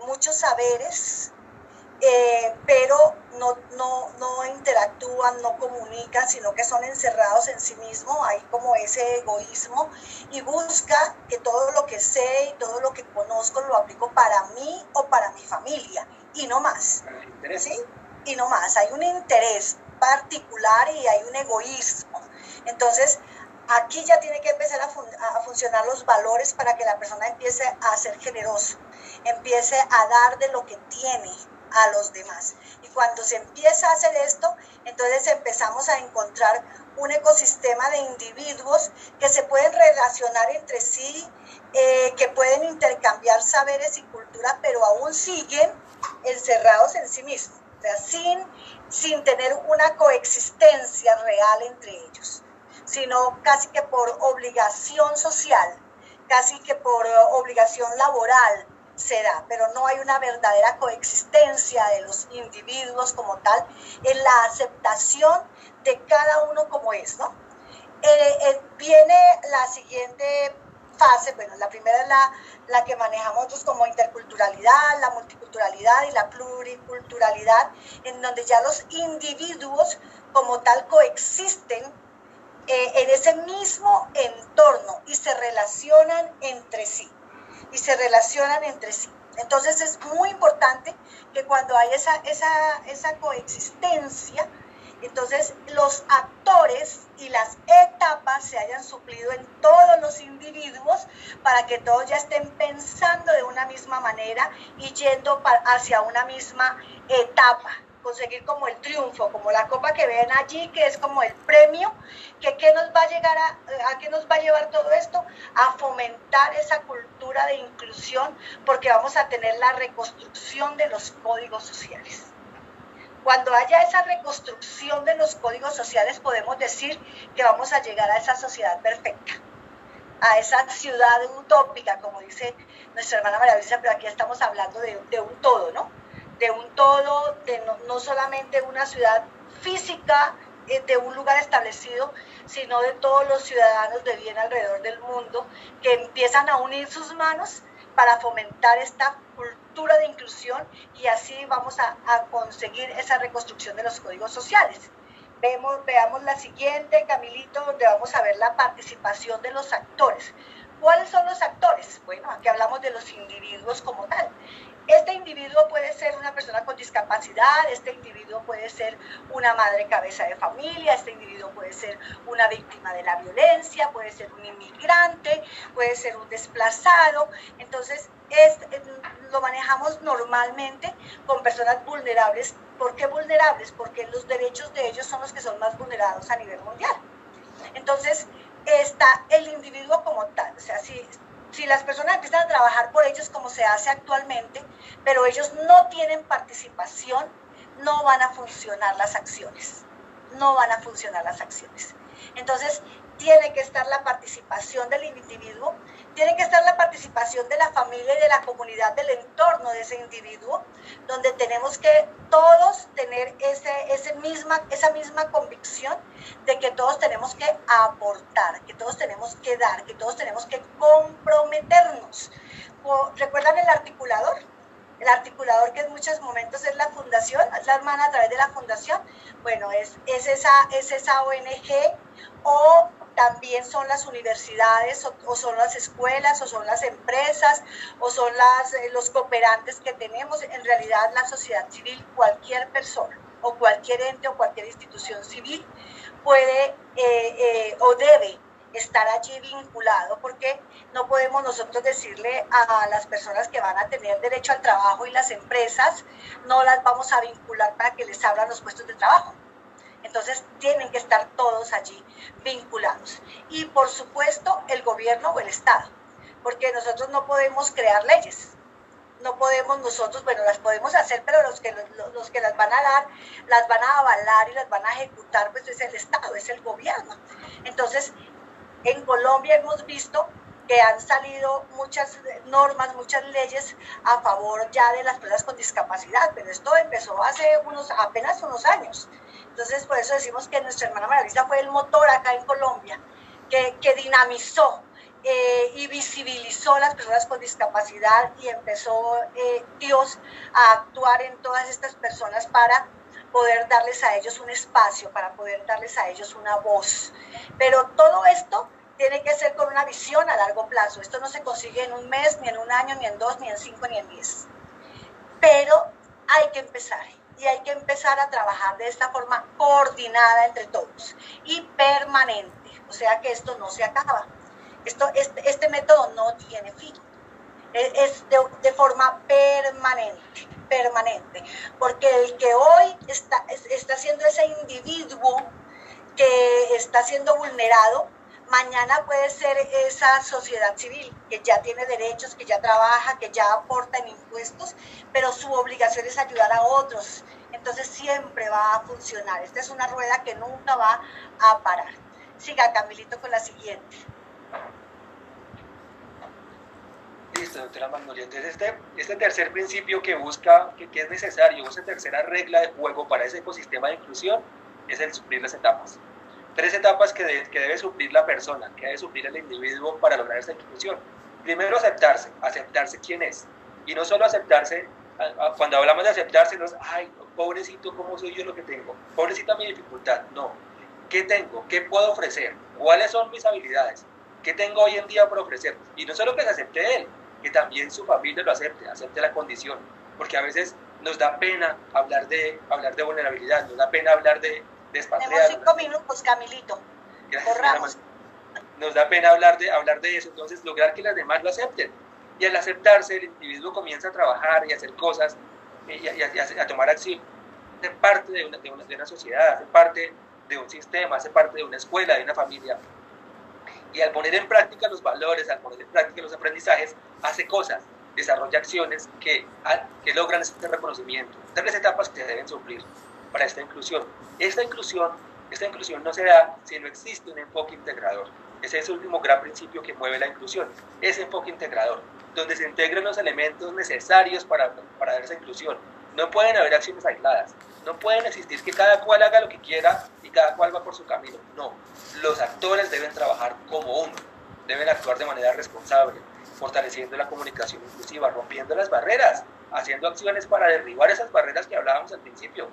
muchos saberes, eh, pero no, no, no, interactúan, no comunican, sino que son encerrados en sí mismos, hay como ese egoísmo y busca que todo lo que sé y todo lo que conozco lo aplico para mí o para mi familia y no más. ¿sí? Y no más, hay un interés particular y hay un egoísmo. Entonces, Aquí ya tiene que empezar a, funcionar los valores para que la persona empiece a ser generoso, empiece a dar de lo que tiene a los demás. Y cuando se empieza a hacer esto, entonces empezamos a encontrar un ecosistema de individuos que se pueden relacionar entre sí, eh, que pueden intercambiar saberes y cultura, pero aún siguen encerrados en sí mismos, o sea, sin, sin tener una coexistencia real entre ellos sino casi que por obligación social, casi que por obligación laboral se da, pero no hay una verdadera coexistencia de los individuos como tal en la aceptación de cada uno como es, ¿no? Eh, eh, viene la siguiente fase, bueno, la primera es la, la que manejamos nosotros como interculturalidad, la multiculturalidad y la pluriculturalidad, en donde ya los individuos como tal coexisten eh, en ese mismo entorno y se relacionan entre sí. Y se relacionan entre sí. Entonces es muy importante que cuando hay esa, esa, esa coexistencia, entonces los actores y las etapas se hayan suplido en todos los individuos para que todos ya estén pensando de una misma manera y yendo hacia una misma etapa conseguir como el triunfo, como la copa que ven allí, que es como el premio, que qué nos va a llegar a, a qué nos va a llevar todo esto, a fomentar esa cultura de inclusión, porque vamos a tener la reconstrucción de los códigos sociales. Cuando haya esa reconstrucción de los códigos sociales, podemos decir que vamos a llegar a esa sociedad perfecta, a esa ciudad utópica, como dice nuestra hermana María Luisa, pero aquí estamos hablando de, de un todo, ¿no? De un todo, de no, no solamente una ciudad física, eh, de un lugar establecido, sino de todos los ciudadanos de bien alrededor del mundo que empiezan a unir sus manos para fomentar esta cultura de inclusión y así vamos a, a conseguir esa reconstrucción de los códigos sociales. Vemos, veamos la siguiente, Camilito, donde vamos a ver la participación de los actores. ¿Cuáles son los actores? Bueno, aquí hablamos de los individuos como tal. Este individuo puede ser una persona con discapacidad, este individuo puede ser una madre cabeza de familia, este individuo puede ser una víctima de la violencia, puede ser un inmigrante, puede ser un desplazado. Entonces, es, lo manejamos normalmente con personas vulnerables. ¿Por qué vulnerables? Porque los derechos de ellos son los que son más vulnerados a nivel mundial. Entonces, está el individuo como tal. O sea, si, si las personas empiezan a trabajar por ellos como se hace actualmente, pero ellos no tienen participación, no van a funcionar las acciones. No van a funcionar las acciones. Entonces, tiene que estar la participación del individuo, tiene que estar la participación de la familia y de la comunidad del entorno de ese individuo, donde tenemos que todos tener ese, ese misma, esa misma convicción de que todos tenemos que aportar, que todos tenemos que dar, que todos tenemos que comprometernos. ¿Recuerdan el articulador? El articulador que en muchos momentos es la fundación, es la hermana a través de la fundación. Bueno, es, es, esa, es esa ONG o también son las universidades o, son las escuelas o son las empresas o son eh, los cooperantes que tenemos. En realidad la sociedad civil, cualquier persona o cualquier ente o cualquier institución civil puede eh, eh, o debe estar allí vinculado, porque no podemos nosotros decirle a las personas que van a tener derecho al trabajo y las empresas, no las vamos a vincular para que les abran los puestos de trabajo. Entonces tienen que estar todos allí vinculados. Y por supuesto el gobierno o el Estado, porque nosotros no podemos crear leyes. No podemos nosotros, bueno, las podemos hacer, pero los que, los, los que las van a dar, las van a avalar y las van a ejecutar, pues es el Estado, es el gobierno. Entonces, en Colombia hemos visto que han salido muchas normas, muchas leyes a favor ya de las personas con discapacidad, pero esto empezó hace unos, apenas unos años. Entonces, por eso decimos que nuestra hermana María fue el motor acá en Colombia, que, que dinamizó eh, y visibilizó a las personas con discapacidad y empezó eh, Dios a actuar en todas estas personas para poder darles a ellos un espacio, para poder darles a ellos una voz. Pero todo esto tiene que ser con una visión a largo plazo. Esto no se consigue en un mes, ni en un año, ni en dos, ni en cinco, ni en diez. Pero hay que empezar y hay que empezar a trabajar de esta forma coordinada entre todos y permanente. O sea que esto no se acaba. Esto, este, este método no tiene fin. E, es de, de, forma permanente, permanente. Porque el que hoy está, está siendo ese individuo que está siendo vulnerado, mañana puede ser esa sociedad civil que ya tiene derechos, que ya trabaja, que ya aporta en impuestos, pero su obligación es ayudar a otros. Entonces siempre va a funcionar. Esta es una rueda que nunca va a parar. Siga Camilito con la siguiente. Listo, doctora Magnolia. Entonces, este, este tercer principio que busca, que, que es necesario, esa tercera regla de juego para ese ecosistema de inclusión, es el suplir las etapas tres etapas que, que, debe suplir la persona, que debe suplir el individuo para lograr esta inclusión. Primero, aceptarse, aceptarse quién es. Y no solo aceptarse, cuando hablamos de aceptarse, no es, ay, pobrecito, ¿cómo soy yo lo que tengo? Pobrecita mi dificultad. No. ¿Qué tengo? ¿Qué puedo ofrecer? ¿Cuáles son mis habilidades? ¿Qué tengo hoy en día para ofrecer? Y no solo que se acepte él, que también su familia lo acepte, acepte la condición. Porque a veces nos da pena hablar de, hablar de vulnerabilidad, nos da pena hablar de, tenemos cinco minutos, Camilito. Corramos. Nos da pena hablar de, hablar de eso, entonces lograr que las demás lo acepten. Y al aceptarse, el individuo comienza a trabajar y a hacer cosas y a, y a, a tomar acción. hace parte de una, de una, de una sociedad, hace parte de un sistema, hace parte de una escuela, de una familia. Y al poner en práctica los valores, al poner en práctica los aprendizajes, hace cosas, desarrolla acciones que, que logran este reconocimiento. Tres etapas que se deben suplir para esta inclusión. Esta inclusión, esta inclusión no se da si no existe un enfoque integrador. Ese es el último gran principio que mueve la inclusión, ese enfoque integrador, donde se integren los elementos necesarios para, para dar esa inclusión. No pueden haber acciones aisladas, no pueden existir que cada cual haga lo que quiera y cada cual va por su camino. No, los actores deben trabajar como uno, deben actuar de manera responsable, fortaleciendo la comunicación inclusiva, rompiendo las barreras, haciendo acciones para derribar esas barreras que hablábamos al principio,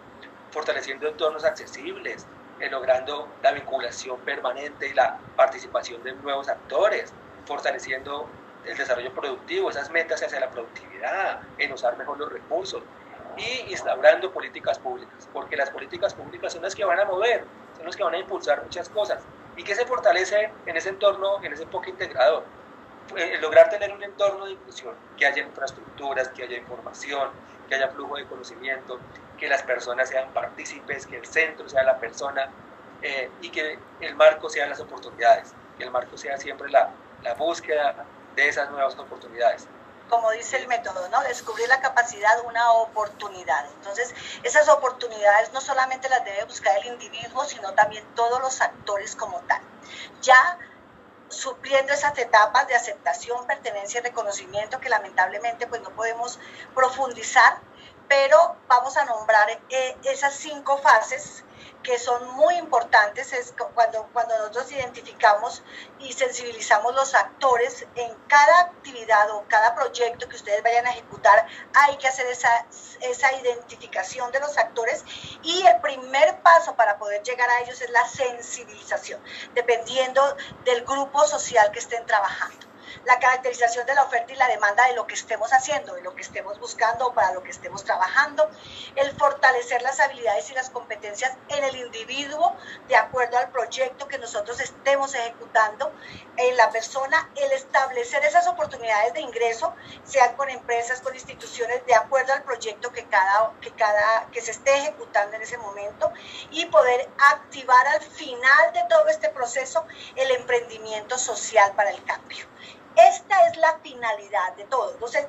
fortaleciendo entornos accesibles, eh, logrando la vinculación permanente y la participación de nuevos actores, fortaleciendo el desarrollo productivo, esas metas hacia la productividad, en usar mejor los recursos y instaurando políticas públicas, porque las políticas públicas son las que van a mover, son las que van a impulsar muchas cosas. ¿Y que se fortalece en ese entorno, en ese enfoque integrador? Eh, lograr tener un entorno de inclusión, que haya infraestructuras, que haya información, que haya flujo de conocimiento, que las personas sean partícipes, que el centro sea la persona eh, y que el marco sean las oportunidades, que el marco sea siempre la, la búsqueda de esas nuevas oportunidades como dice el método, ¿no? Descubrir la capacidad, una oportunidad. Entonces, esas oportunidades no solamente las debe buscar el individuo, sino también todos los actores como tal. Ya supliendo esas etapas de aceptación, pertenencia y reconocimiento que lamentablemente pues no podemos profundizar, pero vamos a nombrar eh, esas cinco fases que son muy importantes es cuando, cuando nosotros identificamos y sensibilizamos los actores en cada actividad o cada proyecto que ustedes vayan a ejecutar, hay que hacer esa, esa identificación de los actores y el primer paso para poder llegar a ellos es la sensibilización, dependiendo del grupo social que estén trabajando la caracterización de la oferta y la demanda de lo que estemos haciendo, de lo que estemos buscando o para lo que estemos trabajando, el fortalecer las habilidades y las competencias en el individuo de acuerdo al proyecto que nosotros estemos ejecutando, en la persona, el establecer esas oportunidades de ingreso, sean con empresas, con instituciones, de acuerdo al proyecto que cada, que cada, que se esté ejecutando en ese momento y poder activar al final de todo este proceso el emprendimiento social para el cambio. Esta es la finalidad de todo. Entonces,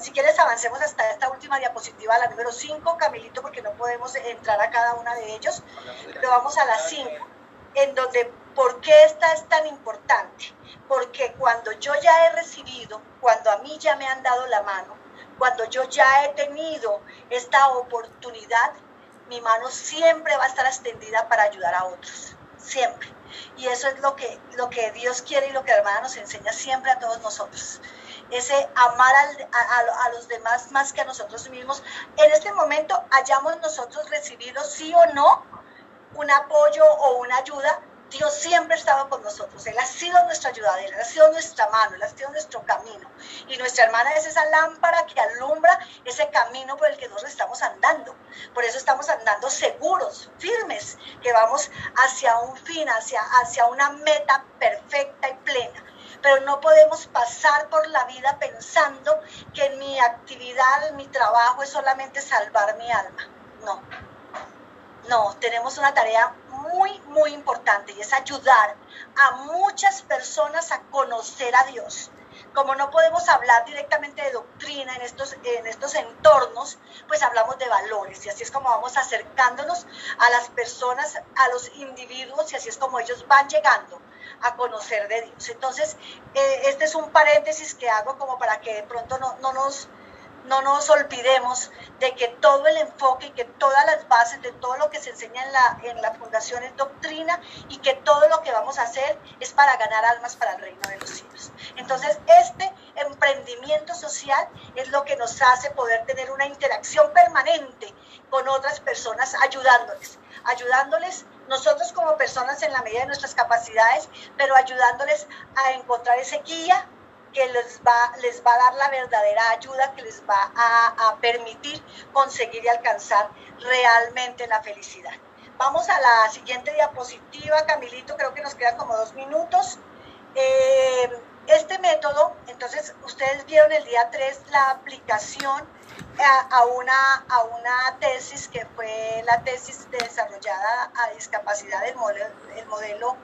si quieres avancemos hasta esta última diapositiva, la número 5, Camilito, porque no podemos entrar a cada una de ellos, pero vamos a la 5, en donde, ¿por qué esta es tan importante? Porque cuando yo ya he recibido, cuando a mí ya me han dado la mano, cuando yo ya he tenido esta oportunidad, mi mano siempre va a estar extendida para ayudar a otros, siempre. Y eso es lo que, lo que Dios quiere y lo que la hermana nos enseña siempre a todos nosotros. Ese amar a, a, los demás más que a nosotros mismos. En este momento hayamos nosotros recibido sí o no un apoyo o una ayuda, Dios siempre estaba con nosotros. Él ha sido nuestra ayudadera, Él ha sido nuestra mano, Él ha sido nuestro camino. Y nuestra hermana es esa lámpara que alumbra ese camino por el que nosotros estamos andando. Por eso estamos andando seguros, firmes, que vamos hacia un fin, hacia, hacia una meta perfecta y plena. Pero no podemos pasar por la vida pensando que mi actividad, mi trabajo es solamente salvar mi alma. No, no, tenemos una tarea muy, muy importante y es ayudar a muchas personas a conocer a Dios. Como no podemos hablar directamente de doctrina en estos, en estos entornos, pues hablamos de valores y así es como vamos acercándonos a las personas, a los individuos y así es como ellos van llegando a conocer de Dios. Entonces, eh, este es un paréntesis que hago como para que de pronto no, no nos no nos olvidemos de que todo el enfoque y que todas las bases de todo lo que se enseña en la, en la fundación es doctrina y que todo lo que vamos a hacer es para ganar almas para el reino de los cielos. Entonces, este emprendimiento social es lo que nos hace poder tener una interacción permanente con otras personas ayudándoles, ayudándoles nosotros como personas en la medida de nuestras capacidades, pero ayudándoles a encontrar ese guía que les va, les va a dar la verdadera ayuda que les va a, permitir conseguir y alcanzar realmente la felicidad. Vamos a la siguiente diapositiva, Camilito, creo que nos quedan como dos minutos. Eh, este método, entonces ustedes vieron el día 3 la aplicación a, una, a una tesis que fue la tesis desarrollada a discapacidad el modelo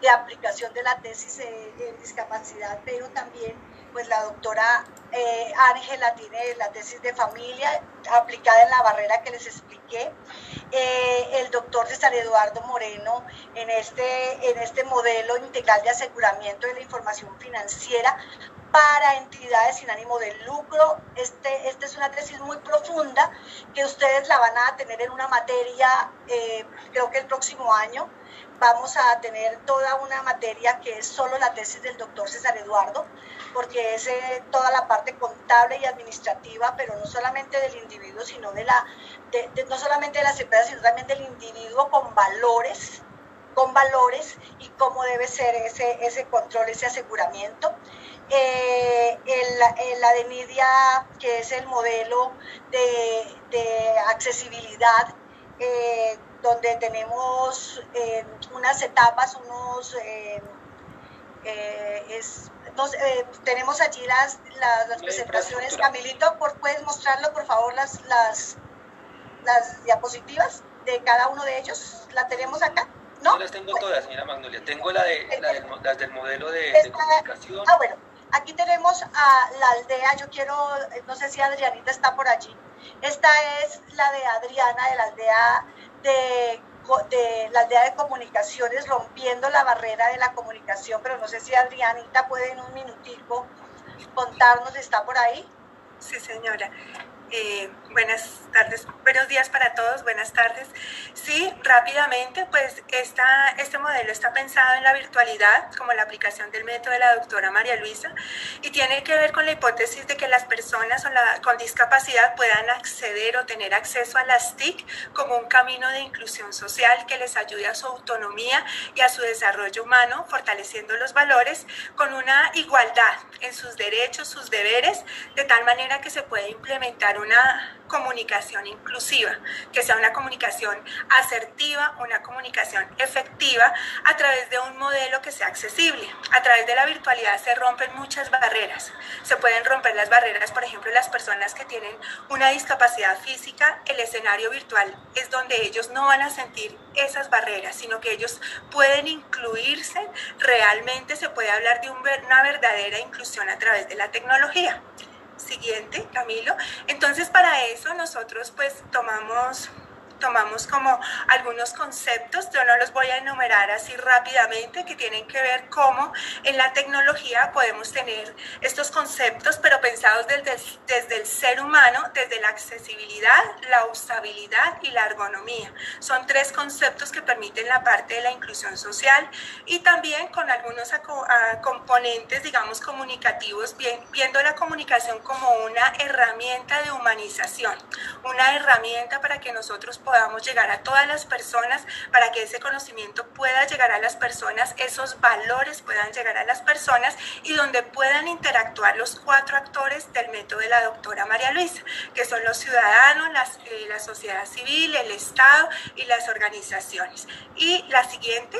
de aplicación de la tesis de, discapacidad, pero también pues la doctora eh, Ángela tiene la tesis de familia aplicada en la barrera que les expliqué. Eh, el doctor César Eduardo Moreno en este, en este modelo integral de aseguramiento de la información financiera para entidades sin ánimo de lucro. Este, esta es una tesis muy profunda que ustedes la van a tener en una materia, eh, creo que el próximo año. Vamos a tener toda una materia que es solo la tesis del doctor César Eduardo, porque es eh, toda la parte contable y administrativa, pero no solamente del individuo, sino de la, no solamente de las empresas, sino también del individuo con valores con valores y cómo debe ser ese, ese control, ese aseguramiento eh, el, la de Nidia, que es el modelo de, accesibilidad, eh, donde tenemos eh, unas etapas, unos... Eh, tenemos allí las, las, presentaciones. Camilito, ¿puedes mostrarlo, por favor, las, las, las diapositivas de cada uno de ellos? ¿La tenemos acá? ¿No? las tengo todas, señora Magnolia. Tengo la de, la del, las del modelo de, de comunicación. Ah, bueno Aquí tenemos a la aldea, yo quiero, no sé si Adrianita está por allí. Esta es la de Adriana, de la aldea de, la aldea de comunicaciones, rompiendo la barrera de la comunicación, pero no sé si Adrianita puede en un minutico contarnos, ¿está por ahí? Sí, señora. Eh, buenas tardes, buenos días para todos, buenas tardes. Sí, rápidamente, pues esta, este modelo está pensado en la virtualidad, como la aplicación del método de la doctora María Luisa, y tiene que ver con la hipótesis de que las personas con discapacidad puedan acceder o tener acceso a las TIC como un camino de inclusión social que les ayude a su autonomía y a su desarrollo humano, fortaleciendo los valores con una igualdad en sus derechos, sus deberes, de tal manera que se puede implementar una comunicación inclusiva, que sea una comunicación asertiva, una comunicación efectiva a través de un modelo que sea accesible. A través de la virtualidad se rompen muchas barreras. Se pueden romper las barreras, por ejemplo, las personas que tienen una discapacidad física, el escenario virtual es donde ellos no van a sentir esas barreras, sino que ellos pueden incluirse, realmente se puede hablar de una verdadera inclusión a través de la tecnología siguiente, Camilo. Entonces, para eso nosotros pues tomamos tomamos como algunos conceptos, yo no los voy a enumerar así rápidamente, que tienen que ver cómo en la tecnología podemos tener estos conceptos, pero pensados desde, desde el ser humano, desde la accesibilidad, la usabilidad y la ergonomía. Son tres conceptos que permiten la parte de la inclusión social y también con algunos componentes, digamos, comunicativos, viendo la comunicación como una herramienta de humanización, una herramienta para que nosotros podamos llegar a todas las personas, para que ese conocimiento pueda llegar a las personas, esos valores puedan llegar a las personas y donde puedan interactuar los cuatro actores del método de la doctora María Luisa, que son los ciudadanos, las, eh, la sociedad civil, el Estado y las organizaciones. Y la siguiente,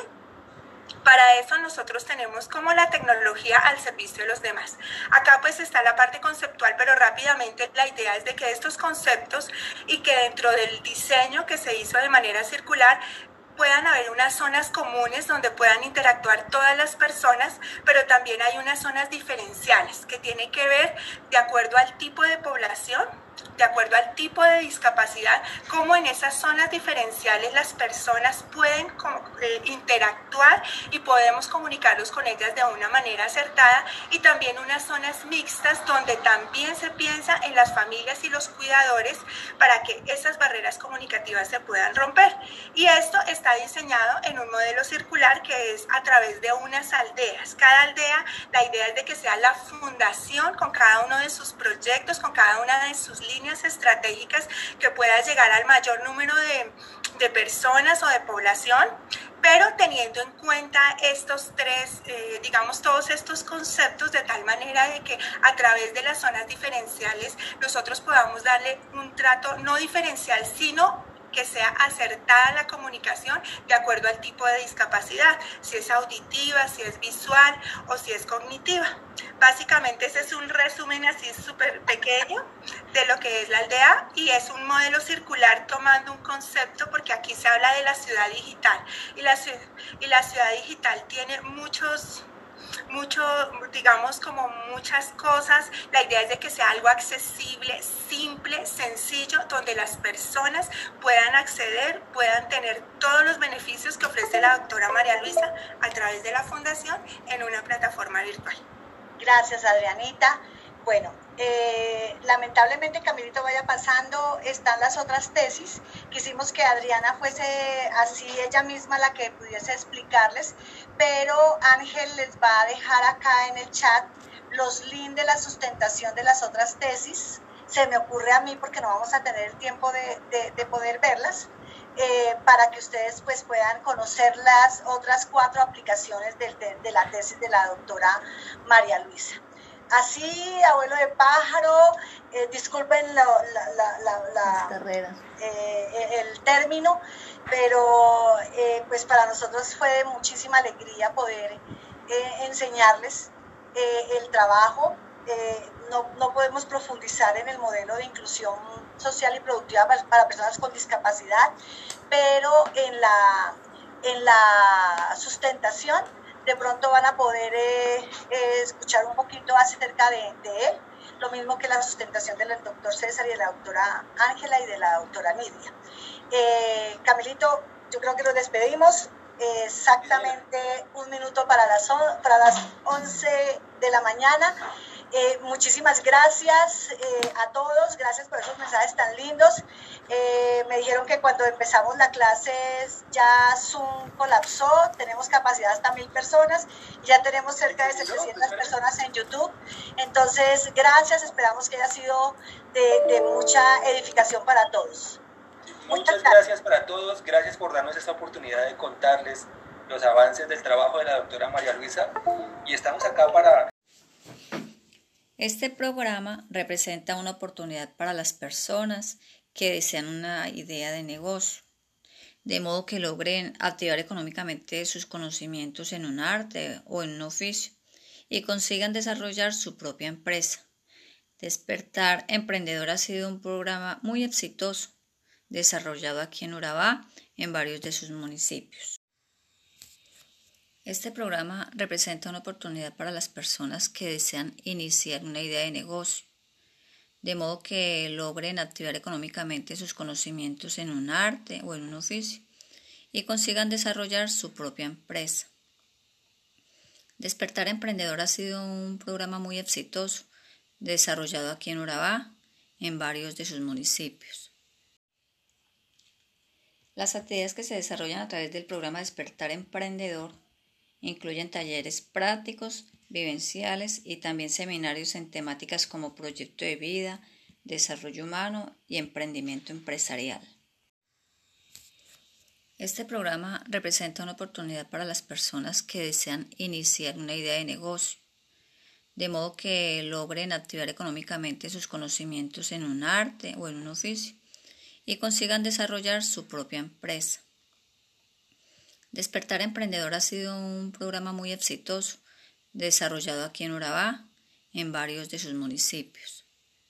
para eso nosotros tenemos como la tecnología al servicio de los demás. Acá pues está la parte conceptual, pero rápidamente la idea es de que estos conceptos y que dentro del diseño que se hizo de manera circular puedan haber unas zonas comunes donde puedan interactuar todas las personas, pero también hay unas zonas diferenciales que tienen que ver de acuerdo al tipo de población de acuerdo al tipo de discapacidad, cómo en esas zonas diferenciales las personas pueden eh, interactuar y podemos comunicarlos con ellas de una manera acertada y también unas zonas mixtas donde también se piensa en las familias y los cuidadores para que esas barreras comunicativas se puedan romper. Y esto está diseñado en un modelo circular que es a través de unas aldeas. Cada aldea, la idea es de que sea la fundación con cada uno de sus proyectos, con cada una de sus líneas estratégicas que pueda llegar al mayor número de, de personas o de población, pero teniendo en cuenta estos tres, eh, digamos, todos estos conceptos de tal manera de que a través de las zonas diferenciales nosotros podamos darle un trato no diferencial, sino que sea acertada la comunicación de acuerdo al tipo de discapacidad, si es auditiva, si es visual o si es cognitiva. Básicamente ese es un resumen así súper pequeño de lo que es la aldea y es un modelo circular tomando un concepto porque aquí se habla de la ciudad digital y la, y la ciudad digital tiene muchos mucho, digamos, como muchas cosas. La idea es de que sea algo accesible, simple, sencillo, donde las personas puedan acceder, puedan tener todos los beneficios que ofrece la doctora María Luisa a través de la fundación en una plataforma virtual. Gracias, Adrianita. Bueno, eh, lamentablemente Camilito vaya pasando, están las otras tesis. Quisimos que Adriana fuese así ella misma la que pudiese explicarles, pero Ángel les va a dejar acá en el chat los links de la sustentación de las otras tesis. Se me ocurre a mí porque no vamos a tener tiempo de, poder verlas. Eh, para que ustedes pues puedan conocer las otras cuatro aplicaciones de, de la tesis de la doctora María Luisa. Así, abuelo de pájaro, eh, disculpen la, eh, el término, pero eh, pues para nosotros fue de muchísima alegría poder enseñarles el trabajo. No, no, podemos profundizar en el modelo de inclusión social y productiva para, personas con discapacidad, pero en la, en la sustentación de pronto van a poder eh, eh, escuchar un poquito acerca de, él, lo mismo que la sustentación del doctor César y de la doctora Ángela y de la doctora Nidia. Eh, Camilito, yo creo que nos despedimos. exactamente un minuto para las, para las 11 de la mañana. Eh, muchísimas gracias eh, a todos, gracias por esos mensajes tan lindos. Eh, me dijeron que cuando empezamos la clase ya Zoom colapsó, tenemos capacidad hasta mil personas, ya tenemos cerca de 700 personas en YouTube. Entonces, gracias, esperamos que haya sido de, mucha edificación para todos. Muchas gracias para todos, gracias por darnos esta oportunidad de contarles los avances del trabajo de la doctora María Luisa. Y estamos acá para este programa representa una oportunidad para las personas que desean una idea de negocio, de modo que logren activar económicamente sus conocimientos en un arte o en un oficio y consigan desarrollar su propia empresa. Despertar Emprendedor ha sido un programa muy exitoso, desarrollado aquí en Urabá, en varios de sus municipios. Este programa representa una oportunidad para las personas que desean iniciar una idea de negocio, de modo que logren activar económicamente sus conocimientos en un arte o en un oficio y consigan desarrollar su propia empresa. Despertar Emprendedor ha sido un programa muy exitoso, desarrollado aquí en Urabá, en varios de sus municipios. Las actividades que se desarrollan a través del programa Despertar Emprendedor Incluyen talleres prácticos, vivenciales y también seminarios en temáticas como proyecto de vida, desarrollo humano y emprendimiento empresarial. Este programa representa una oportunidad para las personas que desean iniciar una idea de negocio, de modo que logren activar económicamente sus conocimientos en un arte o en un oficio y consigan desarrollar su propia empresa. Despertar Emprendedor ha sido un programa muy exitoso, desarrollado aquí en Urabá, en varios de sus municipios.